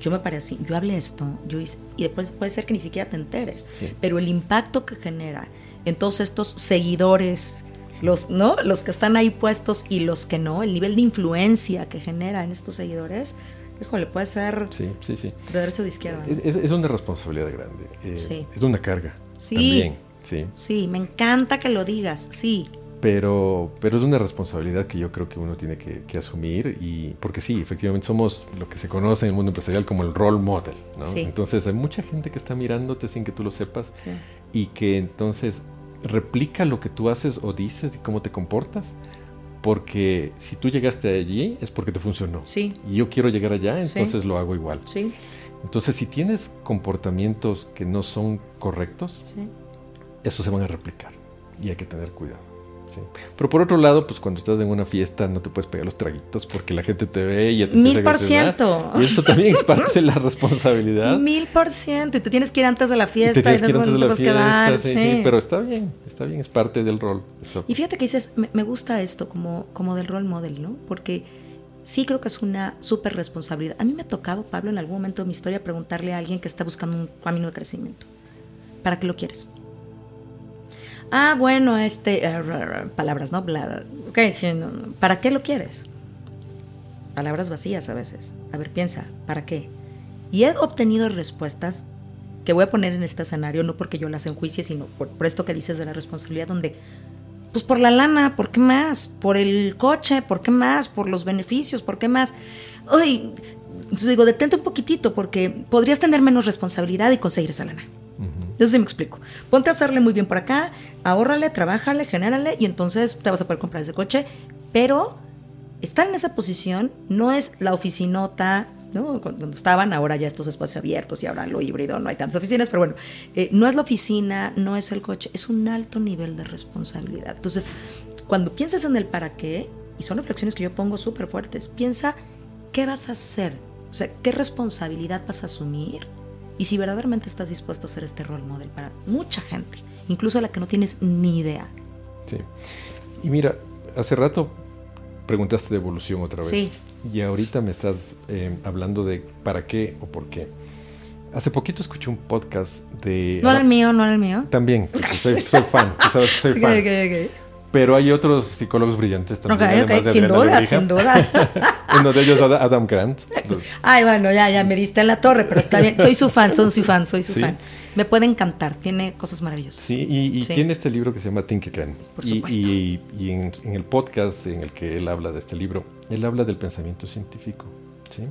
Yo me paré así, yo hablé esto, yo hice, y después puede ser que ni siquiera te enteres, pero el impacto que genera en todos estos seguidores, los, ¿no? los que están ahí puestos y los que no, el nivel de influencia que genera en estos seguidores, híjole, puede ser sí, sí, sí. de derecha o de izquierda. Es, una responsabilidad grande, eh, es una carga. También Sí. Sí, me encanta que lo digas, sí. Pero, pero es una responsabilidad que yo creo que uno tiene que, asumir y porque sí, efectivamente somos lo que se conoce en el mundo empresarial como el role model, ¿no? Entonces hay mucha gente que está mirándote sin que tú lo sepas y que entonces replica lo que tú haces o dices y cómo te comportas porque si tú llegaste allí es porque te funcionó. Sí. Y yo quiero llegar allá, entonces lo hago igual. Sí. Entonces, si tienes comportamientos que no son correctos, sí eso se van a replicar y hay que tener cuidado. Pero por otro lado, pues cuando estás en una fiesta no te puedes pegar los traguitos porque la gente te ve y ya te Mil por ciento. Y esto también es parte de la responsabilidad. Mil por ciento. Y te tienes que ir antes de la fiesta. Y te tienes que ir antes de la fiesta. sí, sí. pero está bien, está bien, es parte del rol. Y fíjate que dices, me, gusta esto como, como del rol model, ¿no? Porque sí creo que es una súper responsabilidad. A mí me ha tocado, Pablo, en algún momento de mi historia preguntarle a alguien que está buscando un camino de crecimiento. ¿Para qué lo quieres? Ah, bueno, este, eh, palabras, ¿no? ¿para qué lo quieres? Palabras vacías a veces. A ver, piensa, ¿para qué? Y he obtenido respuestas que voy a poner en este escenario, no porque yo las enjuicie, sino por, esto que dices de la responsabilidad, donde, pues por la lana, ¿por qué más? Por el coche, ¿por qué más? Por los beneficios, ¿por qué más? Uy, entonces digo, detente un poquitito, porque podrías tener menos responsabilidad y conseguir esa lana. Entonces sí me explico. Ponte a hacerle muy bien por acá, ahórrale, trabájale, genérale y entonces te vas a poder comprar ese coche. Pero estar en esa posición no es la oficinota, ¿no? Cuando estaban, ahora ya estos espacios abiertos y ahora lo híbrido, no hay tantas oficinas, pero bueno, eh, no es la oficina, no es el coche, es un alto nivel de responsabilidad. Entonces, cuando piensas en el para qué, y son reflexiones que yo pongo súper fuertes, piensa qué vas a hacer, o sea, qué responsabilidad vas a asumir y si verdaderamente estás dispuesto a ser este role model para mucha gente, incluso a la que no tienes ni idea. Sí. Y mira, hace rato preguntaste de evolución otra vez. Sí. Y ahorita me estás eh, hablando de para qué o por qué. Hace poquito escuché un podcast de... No era el mío, no era el mío. También, soy, fan, soy fan. Pero hay otros psicólogos brillantes también. Ok, ok, sin duda, sin duda. Uno de ellos, Adam Grant. Ay, bueno, ya, ya me diste en la torre, pero está bien. Soy su fan, soy su fan, soy su fan. Me puede encantar, tiene cosas maravillosas. Sí, y, tiene este libro que se llama Think Again. Por supuesto. Y, y en, el podcast en el que él habla de este libro, él habla del pensamiento científico. ¿sí?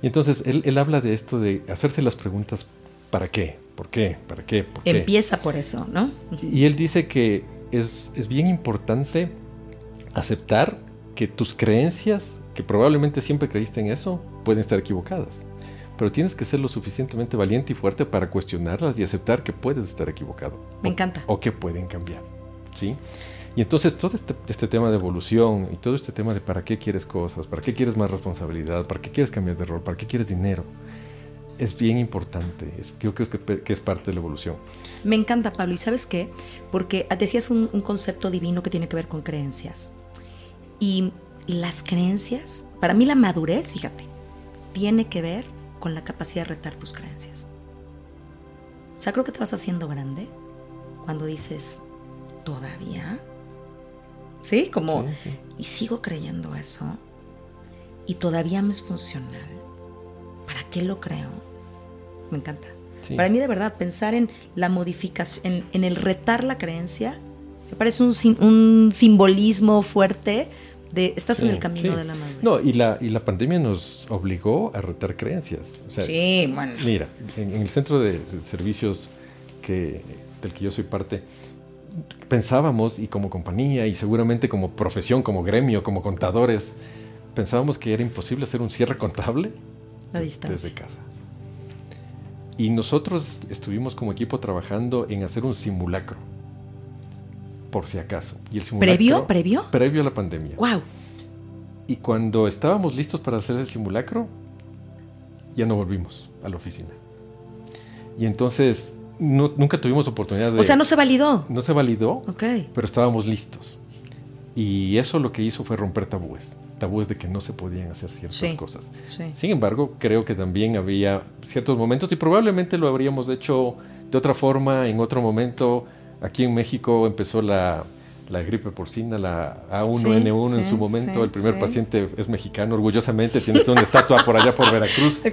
Y entonces él, él habla de esto de hacerse las preguntas ¿para qué? ¿Por qué? ¿Para qué? ¿Por qué? Empieza por eso, ¿no? Y él dice que es, es bien importante aceptar que tus creencias, que probablemente siempre creíste en eso, pueden estar equivocadas. Pero tienes que ser lo suficientemente valiente y fuerte para cuestionarlas y aceptar que puedes estar equivocado. Me encanta. O que pueden cambiar. ¿Sí? Y entonces todo este, este, tema de evolución y todo este tema de para qué quieres cosas, para qué quieres más responsabilidad, para qué quieres cambiar de rol, para qué quieres dinero, es bien importante. Es, yo creo que, que, es parte de la evolución. Me encanta, Pablo. ¿Y sabes qué? Porque decías un, un concepto divino que tiene que ver con creencias. Y las creencias, para mí la madurez, fíjate, tiene que ver con la capacidad de retar tus creencias. O sea, creo que te vas haciendo grande cuando dices, ¿todavía? ¿Sí? Como, y sigo creyendo eso. Y todavía me es funcional. ¿Para qué lo creo? Me encanta. Para mí, de verdad, pensar en la modificación, en, el retar la creencia, me parece un, un simbolismo fuerte de estás en el camino de la madurez. No, y la, y la pandemia nos obligó a retar creencias. sí, bueno. Mira, en, el centro de, servicios que, del que yo soy parte, pensábamos, y como compañía, y seguramente como profesión, como gremio, como contadores, pensábamos que era imposible hacer un cierre contable desde casa. Y nosotros estuvimos como equipo trabajando en hacer un simulacro, por si acaso. Y el simulacro, ¿Previo? ¿Previo? Previo a la pandemia. ¡Wow! Y cuando estábamos listos para hacer el simulacro, ya no volvimos a la oficina. Y entonces nunca tuvimos oportunidad de... O sea, no se validó. No se validó, Ok. pero estábamos listos. Y eso lo que hizo fue romper tabúes tabúes de que no se podían hacer ciertas cosas. Sin embargo, creo que también había ciertos momentos y probablemente lo habríamos hecho de otra forma en otro momento. Aquí en México empezó la, gripe porcina, la A1N1 en su momento. el primer paciente es mexicano, orgullosamente. Tienes una estatua por allá por Veracruz.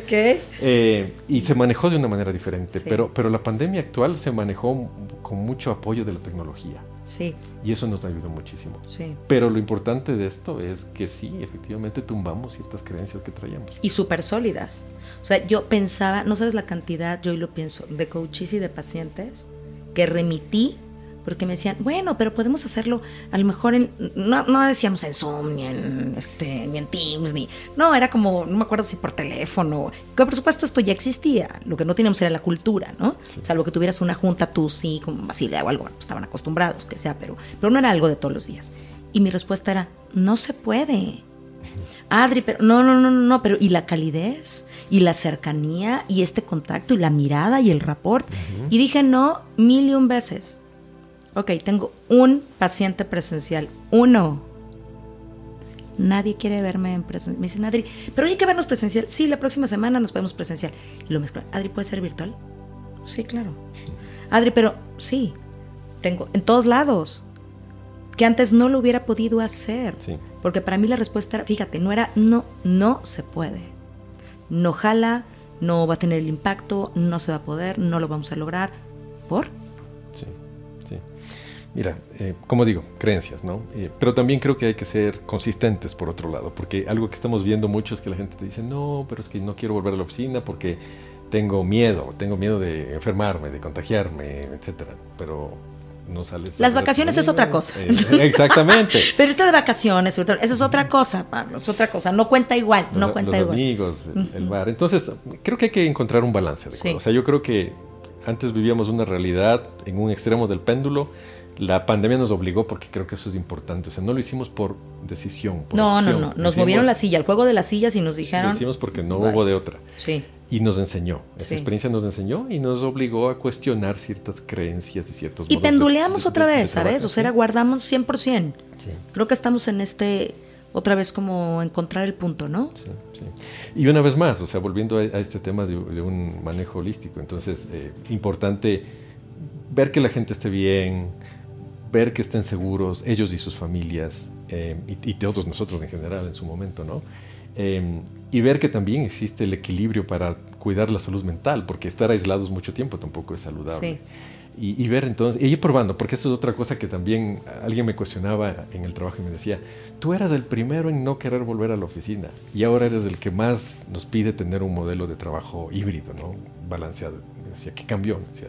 Eh, y se manejó de una manera diferente. Pero, pero la pandemia actual se manejó con mucho apoyo de la tecnología. Sí. Y eso nos ayudó muchísimo. Sí. Pero lo importante de esto es que sí, efectivamente tumbamos ciertas creencias que traíamos. Y súper sólidas. O sea, yo pensaba, no sabes la cantidad, yo hoy lo pienso, de coaches y de pacientes que remití porque me decían, bueno, pero podemos hacerlo a lo mejor en, no, no decíamos en Zoom, ni en, este, ni en Teams, ni, no, era como, no me acuerdo si por teléfono, que por supuesto esto ya existía, lo que no teníamos era la cultura, ¿no? Salvo que tuvieras una junta tú sí, como Basilea o algo, pues, estaban acostumbrados, que sea, pero, pero no era algo de todos los días. Y mi respuesta era, no se puede. Adri, pero no, no, no, no, pero ¿y la calidez? ¿Y la cercanía? ¿Y este contacto? ¿Y la mirada? ¿Y el rapport? Y dije no mil y un veces ok, tengo un paciente presencial, uno. Nadie quiere verme en presencial. Me dicen, Adri, pero hay que vernos presencial. Sí, la próxima semana nos podemos presencial. lo mezclo. Adri, ¿puede ser virtual? Sí, claro. Adri, pero sí, tengo en todos lados. Que antes no lo hubiera podido hacer. Porque para mí la respuesta era, fíjate, no era no, no se puede. No jala, no va a tener el impacto, no se va a poder, no lo vamos a lograr. ¿Por? Mira, eh, como digo, creencias, ¿no? Eh, pero también creo que hay que ser consistentes por otro lado, porque algo que estamos viendo mucho es que la gente te dice, no, pero es que no quiero volver a la oficina porque tengo miedo, tengo miedo de enfermarme, de contagiarme, etcétera. Pero no sales. Las vacaciones es otra cosa. Eh, exactamente. pero irte de vacaciones, eso es otra cosa, Pablo, es otra cosa. No cuenta igual, no cuenta los amigos, el, bar. Entonces, creo que hay que encontrar un balance. O sea, yo creo que antes vivíamos una realidad en un extremo del péndulo la pandemia nos obligó porque creo que eso es importante. O sea, no lo hicimos por decisión. no, no, no. Nos movieron la silla, el juego de las sillas y nos dijeron. Lo hicimos porque no hubo de otra. Sí. Y nos enseñó. Esa experiencia nos enseñó y nos obligó a cuestionar ciertas creencias y ciertos. Y penduleamos otra vez, ¿sabes? o sea, guardamos 100%. Sí. Creo que estamos en este. Otra vez como encontrar el punto, ¿no? Sí, sí. Y una vez más, o sea, volviendo a, este tema de, un manejo holístico, entonces, eh, importante ver que la gente esté bien, ver que estén seguros ellos y sus familias, eh, y, todos nosotros en general en su momento, ¿no? Eh, y ver que también existe el equilibrio para cuidar la salud mental, porque estar aislados mucho tiempo tampoco es saludable. Sí. Y, ver entonces, y ir probando, porque eso es otra cosa que también alguien me cuestionaba en el trabajo y me decía, tú eras el primero en no querer volver a la oficina y ahora eres el que más nos pide tener un modelo de trabajo híbrido, ¿no? Balanceado. Me decía, ¿qué cambió? Me decía,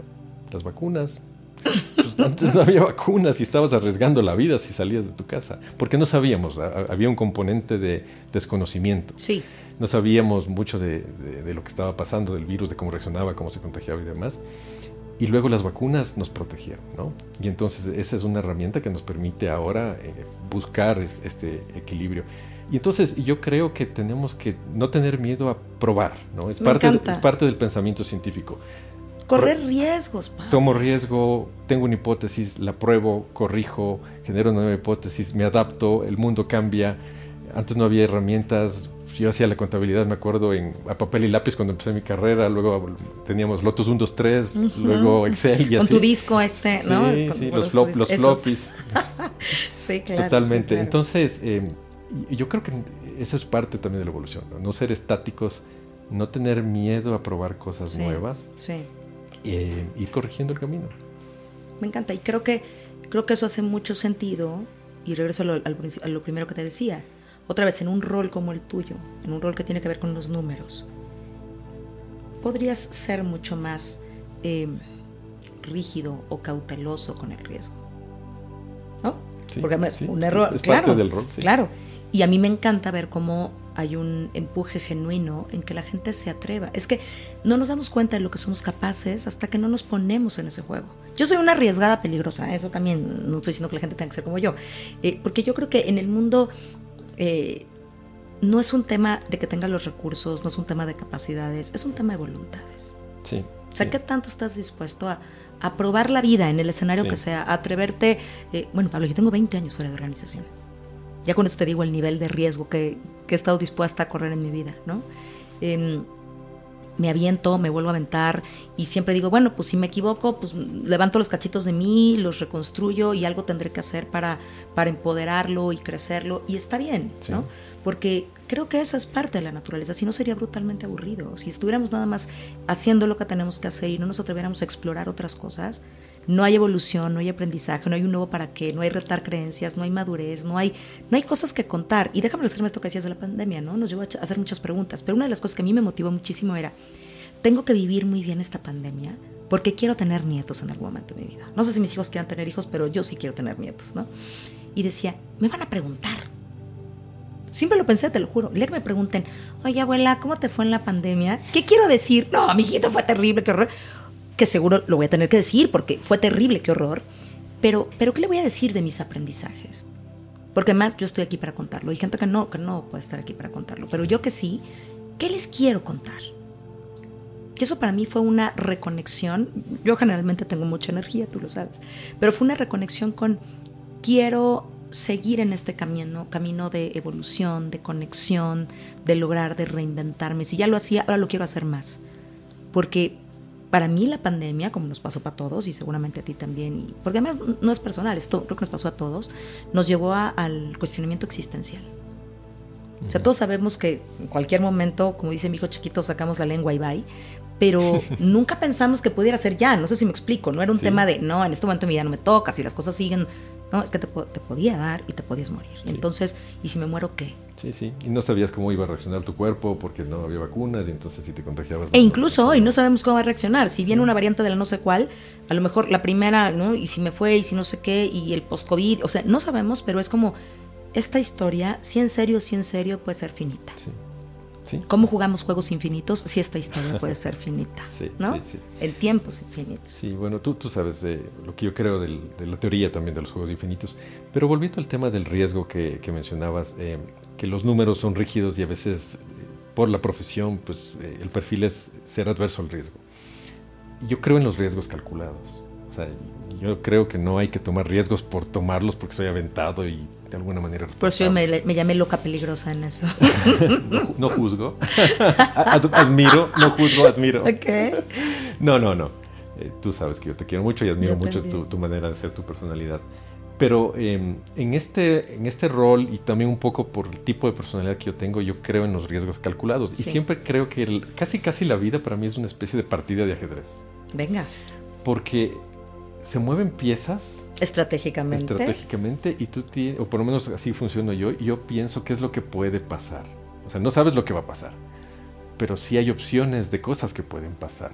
las vacunas. Pues antes no había vacunas y estabas arriesgando la vida si salías de tu casa, porque no sabíamos, había un componente de desconocimiento. Sí. No sabíamos mucho de, de lo que estaba pasando, del virus, de cómo reaccionaba, cómo se contagiaba y demás y luego las vacunas nos protegieron, ¿no? Y entonces esa es una herramienta que nos permite ahora eh, buscar este equilibrio. Y entonces yo creo que tenemos que no tener miedo a probar, ¿no? Es, parte, es parte del pensamiento científico. Correr riesgos. Pablo. Tomo riesgo, tengo una hipótesis, la pruebo, corrijo, genero una nueva hipótesis, me adapto, el mundo cambia. Antes no había herramientas, yo hacía la contabilidad, me acuerdo, en, a papel y lápiz cuando empecé mi carrera, luego teníamos Lotus 1, 2, 3, luego Excel y así. Con tu disco este, ¿no? Sí, sí, los, los floppies. sí, claro. Totalmente. Entonces, eh, yo creo que eso es parte también de la evolución, ¿no? ser estáticos, no tener miedo a probar cosas nuevas. Sí. Eh, ir corrigiendo el camino. Me encanta y creo que, creo que eso hace mucho sentido y regreso a lo primero que te decía otra vez en un rol como el tuyo, en un rol que tiene que ver con los números, podrías ser mucho más em, rígido o cauteloso con el riesgo. ¿No? Porque es un error. Es, parte del rol. Claro. Y a mí me encanta ver cómo hay un empuje genuino en que la gente se atreva. Es que no nos damos cuenta de lo que somos capaces hasta que no nos ponemos en ese juego. Yo soy una arriesgada peligrosa, eso también, no estoy diciendo que la gente tenga que ser como yo, eh, porque yo creo que en el mundo eh, no es un tema de que tenga los recursos, no es un tema de capacidades, es un tema de voluntades. Sí. O sea, ¿qué tanto estás dispuesto a, probar la vida en el escenario que sea, a atreverte? Eh, bueno, Pablo, yo tengo 20 años fuera de organización. Ya con eso te digo el nivel de riesgo que, he estado dispuesta a correr en mi vida, ¿no? Em, me aviento, me vuelvo a aventar y siempre digo, bueno, pues si me equivoco, pues levanto los cachitos de mí, los reconstruyo y algo tendré que hacer para, para empoderarlo y crecerlo y está bien, ¿no? Porque creo que esa es parte de la naturaleza, si no sería brutalmente aburrido. Si estuviéramos nada más haciendo lo que tenemos que hacer y no nos atreviéramos a explorar otras cosas, no hay evolución, no hay aprendizaje, no hay un nuevo para qué, no hay retar creencias, no hay madurez, no hay, no hay cosas que contar. Y déjame decirme esto que decías de la pandemia, ¿no? Nos llevó a hacer muchas preguntas, pero una de las cosas que a mí me motivó muchísimo era, tengo que vivir muy bien esta pandemia porque quiero tener nietos en algún momento de mi vida. No sé si mis hijos quieran tener hijos, pero yo sí quiero tener nietos, ¿no? Y decía, me van a preguntar. Siempre lo pensé, te lo juro. El que me pregunten, oye abuela, ¿cómo te fue en la pandemia? ¿Qué quiero decir? No, mi hijito fue terrible, qué horror que seguro lo voy a tener que decir porque fue terrible, qué horror. Pero, pero ¿qué le voy a decir de mis aprendizajes? Porque además yo estoy aquí para contarlo. Hay gente que no, que no puede estar aquí para contarlo. Pero yo que sí, ¿qué les quiero contar? Que eso para mí fue una reconexión. Yo generalmente tengo mucha energía, tú lo sabes. Pero fue una reconexión con quiero seguir en este camino, camino de evolución, de conexión, de lograr, de reinventarme. Si ya lo hacía, ahora lo quiero hacer más. Porque para mí la pandemia, como nos pasó para todos y seguramente a ti también, y, porque además no es personal, esto creo que nos pasó a todos, nos llevó al cuestionamiento existencial. O sea, todos sabemos que en cualquier momento, como dice mi hijo chiquito, sacamos la lengua y bye, pero nunca pensamos que pudiera ser ya, no sé si me explico, no era un tema de, no, en este momento mi vida no me toca, si las cosas siguen, no, es que te, podía dar y te podías morir. Entonces, ¿y si me muero qué? Sí, sí, y no sabías cómo iba a reaccionar tu cuerpo porque no había vacunas y entonces si te contagiabas... E incluso hoy no sabemos cómo va a reaccionar, si viene una variante de la no sé cuál, a lo mejor la primera, ¿no? Y si me fue y si no sé qué, y el post-COVID, o sea, no sabemos, pero es como, esta historia, si en serio, si en serio, puede ser finita. Sí. ¿Cómo jugamos juegos infinitos si esta historia puede ser finita? sí, ¿no? Sí, en tiempos infinitos. Sí, bueno, tú, tú sabes lo que yo creo de la teoría también de los juegos infinitos. Pero volviendo al tema del riesgo que, mencionabas, eh, que los números son rígidos y a veces eh, por la profesión, pues eh, el perfil es ser adverso al riesgo. Yo creo en los riesgos calculados. Sea, yo creo que no hay que tomar riesgos por tomarlos porque soy aventado y de alguna manera. Por eso yo me, llamé loca peligrosa en eso. no, juzgo. admiro, no juzgo, admiro. No, no, no. Eh, tú sabes que yo te quiero mucho y admiro mucho tu, manera de ser, tu personalidad. Pero em, en, este, en este rol y también un poco por el tipo de personalidad que yo tengo, yo creo en los riesgos calculados. Y siempre creo que el, casi casi la vida para mí es una especie de partida de ajedrez. Venga. Porque se mueven piezas. Estratégicamente. Estratégicamente y tú tienes, o por lo menos así funciono yo, yo pienso qué es lo que puede pasar. O sea, no sabes lo que va a pasar, pero sí hay opciones de cosas que pueden pasar.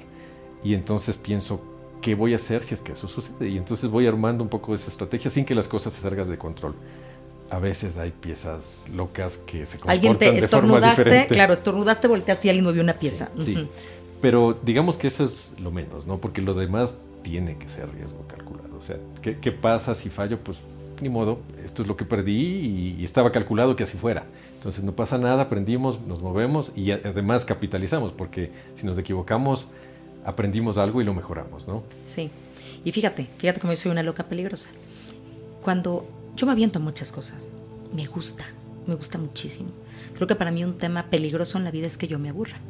Y entonces pienso, ¿qué voy a hacer si es que eso sucede? Y entonces voy armando un poco esa estrategia sin que las cosas se salgan de control. A veces hay piezas locas que se comportan Alguien te estornudaste, claro, estornudaste, volteaste y alguien movió una pieza. Sí, pero digamos que eso es lo menos, ¿no? Porque lo demás tiene que ser riesgo calculado. O sea, ¿qué, qué pasa si fallo? Pues ni modo, esto es lo que perdí y, y, estaba calculado que así fuera. Entonces no pasa nada, aprendimos, nos movemos y además capitalizamos, porque si nos equivocamos, aprendimos algo y lo mejoramos, ¿no? Sí. Y fíjate, fíjate cómo yo soy una loca peligrosa. Cuando yo me aviento muchas cosas, me gusta, me gusta muchísimo. Creo que para mí un tema peligroso en la vida es que yo me aburra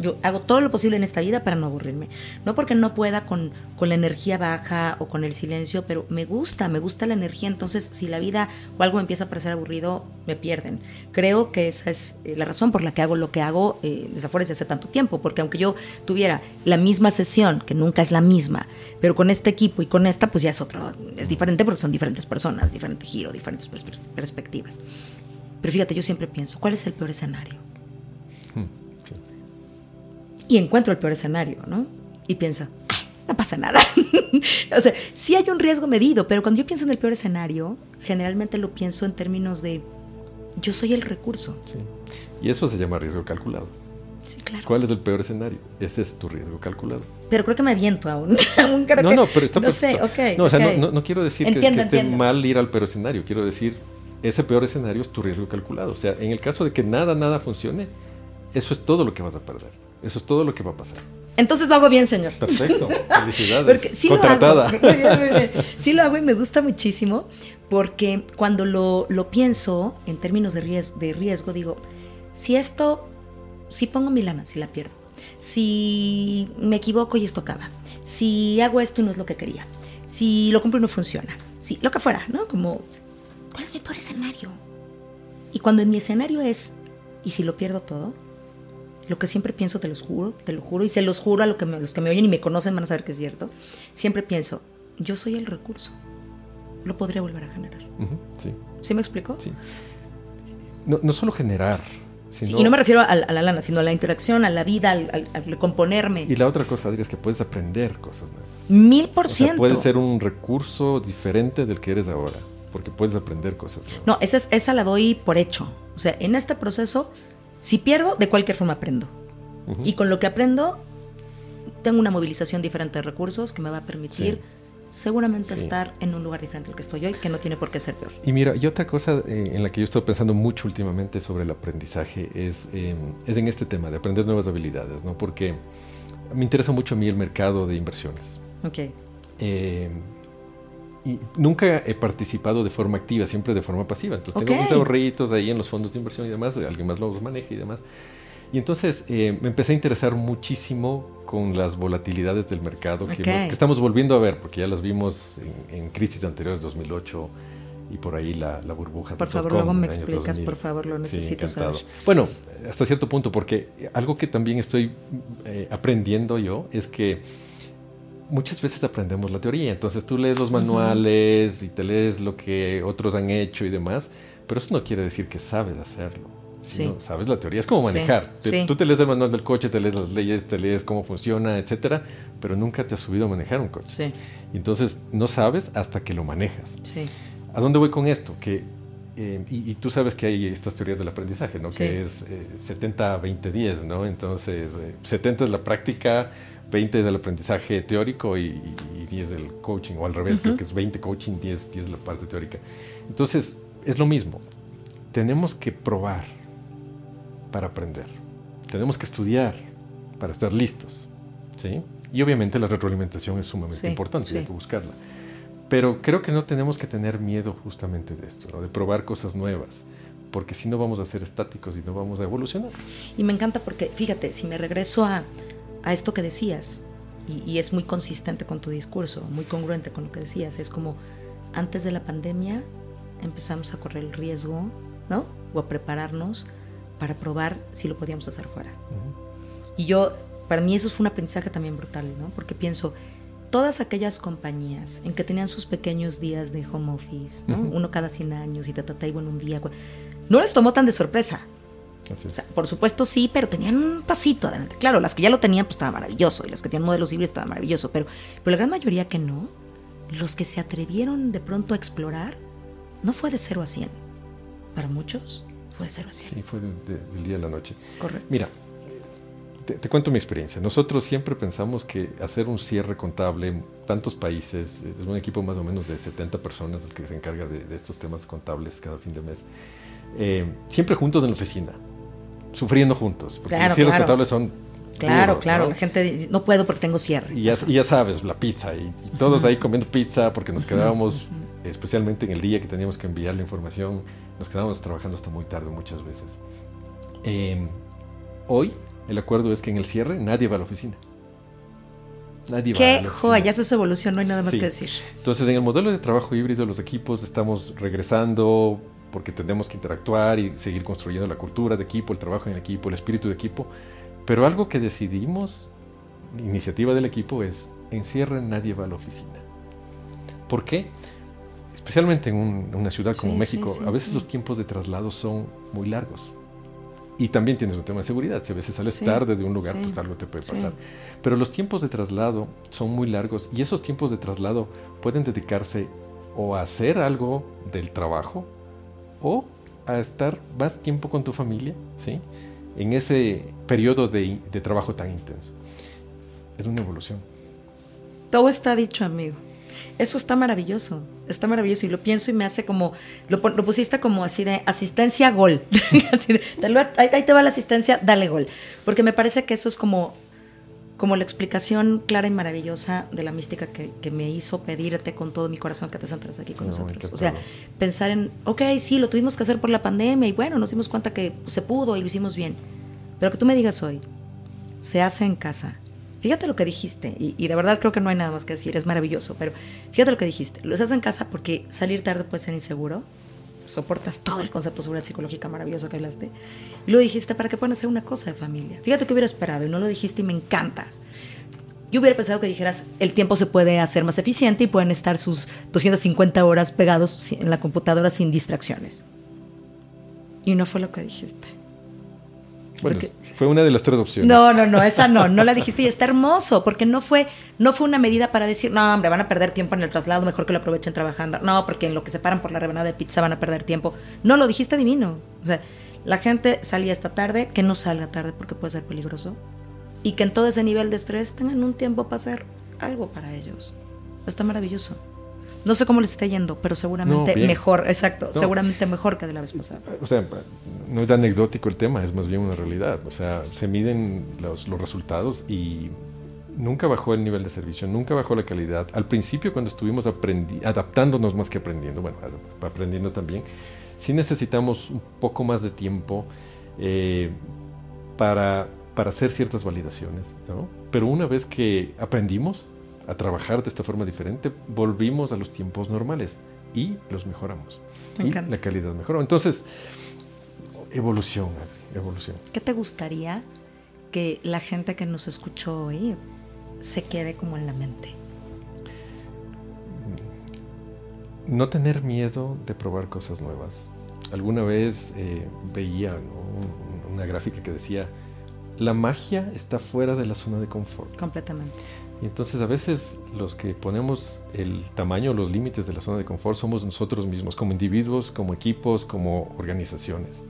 yo hago todo lo posible en esta vida para no aburrirme. No porque no pueda con, con, la energía baja o con el silencio, pero me gusta, me gusta la energía. Entonces, si la vida o algo empieza a parecer aburrido, me pierden. Creo que esa es eh, la razón por la que hago lo que hago eh, desde hace tanto tiempo. Porque aunque yo tuviera la misma sesión, que nunca es la misma, pero con este equipo y con esta, pues ya es otro, es diferente porque son diferentes personas, diferente giro, diferentes perspectivas. Pero fíjate, yo siempre pienso, ¿cuál es el peor escenario? Y encuentro el peor escenario, ¿no? Y pienso, no pasa nada. o sea, sí hay un riesgo medido, pero cuando yo pienso en el peor escenario, generalmente lo pienso en términos de yo soy el recurso. Sí. Y eso se llama riesgo calculado. Sí, claro. ¿Cuál es el peor escenario? Ese es tu riesgo calculado. Pero creo que me aviento aún. aún creo no, que, no, pero está No sé, ok. No, o sea, okay. no, no, quiero decir entiendo, que, que esté mal ir al peor escenario. Quiero decir, ese peor escenario es tu riesgo calculado. O sea, en el caso de que nada, nada funcione, eso es todo lo que vas a perder. Eso es todo lo que va a pasar. Entonces lo hago bien, señor. Perfecto. Felicidades. sí Contratada. Lo hago. Muy bien, muy bien. Sí lo hago y me gusta muchísimo porque cuando lo, lo pienso en términos de riesgo, de riesgo, digo, si esto, si pongo mi lana, si la pierdo, si me equivoco y esto acaba, si hago esto y no es lo que quería, si lo cumplo y no funciona, si lo que fuera, ¿no? Como, ¿cuál es mi peor escenario? Y cuando en mi escenario es, ¿y si lo pierdo todo? Lo que siempre pienso, te los juro, te lo juro, y se los juro a lo que me, los que me oyen y me conocen van a saber que es cierto, siempre pienso, yo soy el recurso, lo podría volver a generar. Uh -huh, sí. ¿Sí me explico? Sí. No, no solo generar, sino... Sí, y no me refiero a, a, la lana, sino a la interacción, a la vida, al, al, al componerme. Y la otra cosa, Adri, es que puedes aprender cosas nuevas. Mil por ciento. O sea, puede ser un recurso diferente del que eres ahora, porque puedes aprender cosas nuevas. No, esa, es, esa la doy por hecho. O sea, en este proceso si pierdo, de cualquier forma aprendo. Uh -huh. Y con lo que aprendo, tengo una movilización diferente de recursos que me va a permitir sí. seguramente sí. estar en un lugar diferente al que estoy hoy, que no tiene por qué ser peor. Y mira, y otra cosa eh, en la que yo estoy pensando mucho últimamente sobre el aprendizaje es, eh, es en este tema de aprender nuevas habilidades, ¿no? Porque me interesa mucho a mí el mercado de inversiones. Ok. Eh, y nunca he participado de forma activa, siempre de forma pasiva. Entonces okay. tengo mis ahorritos ahí en los fondos de inversión y demás, alguien más los maneja y demás. Y entonces eh, me empecé a interesar muchísimo con las volatilidades del mercado que, okay. que estamos volviendo a ver, porque ya las vimos en, en crisis anteriores, 2008 y por ahí la, la burbuja. Por favor, luego me explicas, 2000. por favor, lo necesito sí, saber. Bueno, hasta cierto punto, porque algo que también estoy eh, aprendiendo yo es que muchas veces aprendemos la teoría, entonces tú lees los manuales uh -huh. y te lees lo que otros han hecho y demás, pero eso no quiere decir que sabes hacerlo. Sí. sabes la teoría, es como manejar. Sí. Te, tú te lees el manual del coche, te lees las leyes, te lees cómo funciona, etcétera, pero nunca te has subido a manejar un coche. Sí. Y entonces no sabes hasta que lo manejas. Sí. ¿A dónde voy con esto? Que eh, y, y, tú sabes que hay estas teorías del aprendizaje, ¿no? Sí. Que es eh, 70, 20, 10, ¿no? Entonces, eh, 70 es la práctica, 20 es el aprendizaje teórico y, y 10 el coaching, o al revés, uh -huh. creo que es 20 coaching, 10, 10 la parte teórica. Entonces, es lo mismo. Tenemos que probar para aprender. Tenemos que estudiar para estar listos, ¿sí? Y obviamente la retroalimentación es sumamente sí, importante, sí. hay que buscarla. Pero creo que no tenemos que tener miedo justamente de esto, ¿no? de probar cosas nuevas, porque si no vamos a ser estáticos y no vamos a evolucionar. Y me encanta porque, fíjate, si me regreso a, a esto que decías, y, y, es muy consistente con tu discurso, muy congruente con lo que decías, es como antes de la pandemia empezamos a correr el riesgo, ¿no? O a prepararnos para probar si lo podíamos hacer fuera. Y yo, para mí eso fue un aprendizaje también brutal, ¿no? Porque pienso, todas aquellas compañías en que tenían sus pequeños días de home office, ¿no? uno cada 100 años y ta, y bueno, un día, no les tomó tan de sorpresa. Por supuesto sí, pero tenían un pasito adelante. Claro, las que ya lo tenían pues estaba maravilloso y las que tenían modelos híbridos estaba maravilloso, pero, pero la gran mayoría que no, los que se atrevieron de pronto a explorar, no fue de 0 a 100. Para muchos fue de 0 a 100. Sí, fue del día a la noche. Correcto. Mira, te, cuento mi experiencia. Nosotros siempre pensamos que hacer un cierre contable en tantos países, es un equipo más o menos de 70 personas el que se encarga de, estos temas contables cada fin de mes, eh, siempre juntos en la oficina, sufriendo juntos, porque los cierres contables son Claro, claro, la gente dice, no puedo porque tengo cierre. Y ya, sabes, la pizza, y, todos ahí comiendo pizza porque nos quedábamos, especialmente en el día que teníamos que enviar la información, nos quedábamos trabajando hasta muy tarde muchas veces. Em, hoy el acuerdo es que en el cierre nadie va a la oficina. Nadie va a la joya, ya eso se evolucionó, no hay nada más que decir. Entonces, en el modelo de trabajo híbrido, los equipos estamos regresando porque tenemos que interactuar y seguir construyendo la cultura de equipo, el trabajo en equipo, el espíritu de equipo. Pero algo que decidimos, iniciativa del equipo, es en cierre nadie va a la oficina. ¿Por qué? Especialmente en, una ciudad como México, a veces los tiempos de traslado son muy largos. Y también tienes un tema de seguridad. Si a veces sales tarde de un lugar, pues algo te puede pasar. Pero los tiempos de traslado son muy largos y esos tiempos de traslado pueden dedicarse o a hacer algo del trabajo o a estar más tiempo con tu familia, ¿sí? En ese periodo de, trabajo tan intenso. Es una evolución. Todo está dicho, amigo. Eso está maravilloso, está maravilloso y lo pienso y me hace como, lo, pusiste como así de asistencia gol. ahí, te va la asistencia, dale gol. Porque me parece que eso es como, como la explicación clara y maravillosa de la mística que, me hizo pedirte con todo mi corazón que te sentaras aquí con nosotros. O sea, pensar en, ok, sí, lo tuvimos que hacer por la pandemia y bueno, nos dimos cuenta que se pudo y lo hicimos bien. Pero que tú me digas hoy, se hace en casa, Fíjate lo que dijiste, y, de verdad creo que no hay nada más que decir, es maravilloso, pero fíjate lo que dijiste. Lo haces en casa porque salir tarde puede ser inseguro, soportas todo el concepto de seguridad psicológica maravilloso que hablaste, y lo dijiste para que puedan hacer una cosa de familia. Fíjate que hubiera esperado y no lo dijiste y me encantas. Yo hubiera pensado que dijeras, el tiempo se puede hacer más eficiente y pueden estar sus 250 horas pegados en la computadora sin distracciones. Y no fue lo que dijiste. Bueno, fue una de las tres opciones. No, no, no, esa no, no la dijiste y está hermoso, porque no fue, no fue una medida para decir, no, hombre, van a perder tiempo en el traslado, mejor que lo aprovechen trabajando. No, porque en lo que se paran por la rebanada de pizza van a perder tiempo. No, lo dijiste divino. O sea, la gente salía esta tarde, que no salga tarde porque puede ser peligroso, y que en todo ese nivel de estrés tengan un tiempo para hacer algo para ellos. Está maravilloso. No sé cómo les está yendo, pero seguramente mejor, exacto, seguramente mejor que de la vez pasada. O sea, no es anecdótico el tema, es más bien una realidad. O sea, se miden los, los resultados y nunca bajó el nivel de servicio, nunca bajó la calidad. Al principio, cuando estuvimos adaptándonos más que aprendiendo, bueno, aprendiendo también, sí necesitamos un poco más de tiempo eh, para, para hacer ciertas validaciones, ¿no? Pero una vez que aprendimos, a trabajar de esta forma diferente, volvimos a los tiempos normales y los mejoramos. y la calidad mejoró. Entonces, evolución, evolución. ¿Qué te gustaría que la gente que nos escuchó hoy se quede como en la mente? No tener miedo de probar cosas nuevas. Alguna vez eh, veía una gráfica que decía, la magia está fuera de la zona de confort. Completamente. Y entonces a veces los que ponemos el tamaño, los límites de la zona de confort somos nosotros mismos, como individuos, como equipos, como organizaciones.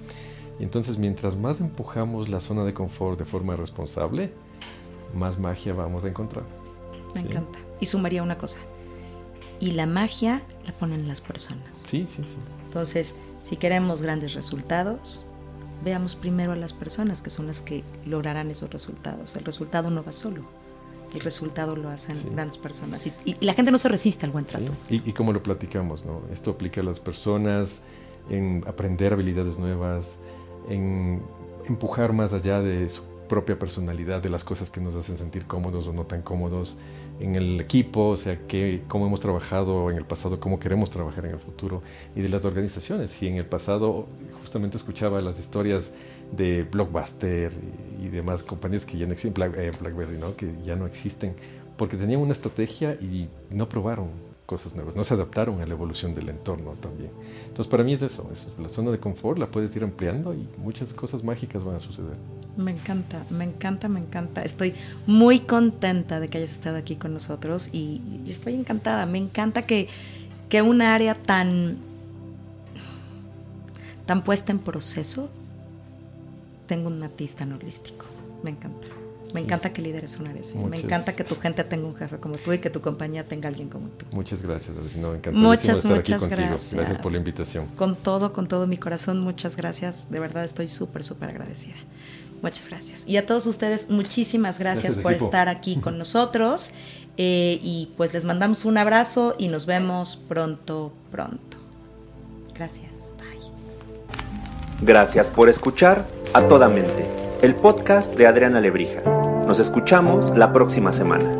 Y entonces mientras más empujamos la zona de confort de forma responsable, más magia vamos a encontrar. Me encanta. Y sumaría una cosa. Y la magia la ponen las personas. Sí, sí, sí. Entonces, si queremos grandes resultados, veamos primero a las personas que son las que lograrán esos resultados. El resultado no va solo el resultado lo hacen grandes personas. Y, la gente no se resiste al buen trato. Y, como lo platicamos, ¿no? Esto aplica a las personas en aprender habilidades nuevas, en empujar más allá de su propia personalidad, de las cosas que nos hacen sentir cómodos o no tan cómodos en el equipo, o sea, que, cómo hemos trabajado en el pasado, cómo queremos trabajar en el futuro, y de las organizaciones. Si en el pasado justamente escuchaba las historias de Blockbuster y, demás compañías que ya no existen, eh, BlackBerry, ¿no? que ya no existen, porque tenían una estrategia y no probaron cosas nuevas, no se adaptaron a la evolución del entorno también. Entonces para mí es eso, es la zona de confort la puedes ir ampliando y muchas cosas mágicas van a suceder. Me encanta, me encanta, me encanta. Estoy muy contenta de que hayas estado aquí con nosotros y, estoy encantada, me encanta que, que un área tan, tan puesta en proceso tenga un matiz tan holístico. Me encanta. Me encanta que lideres un área así. Me encanta que tu gente tenga un jefe como tú y que tu compañía tenga alguien como tú. Muchas gracias, no, me Muchas, estar muchas aquí gracias. Gracias por la invitación. Con todo, con todo mi corazón, muchas gracias. De verdad estoy súper, súper agradecida. Muchas gracias. Y a todos ustedes, muchísimas gracias, por estar aquí con nosotros. Eh, y pues les mandamos un abrazo y nos vemos pronto, pronto. Gracias. Gracias por escuchar a toda mente el podcast de Adriana Lebrija. Nos escuchamos la próxima semana.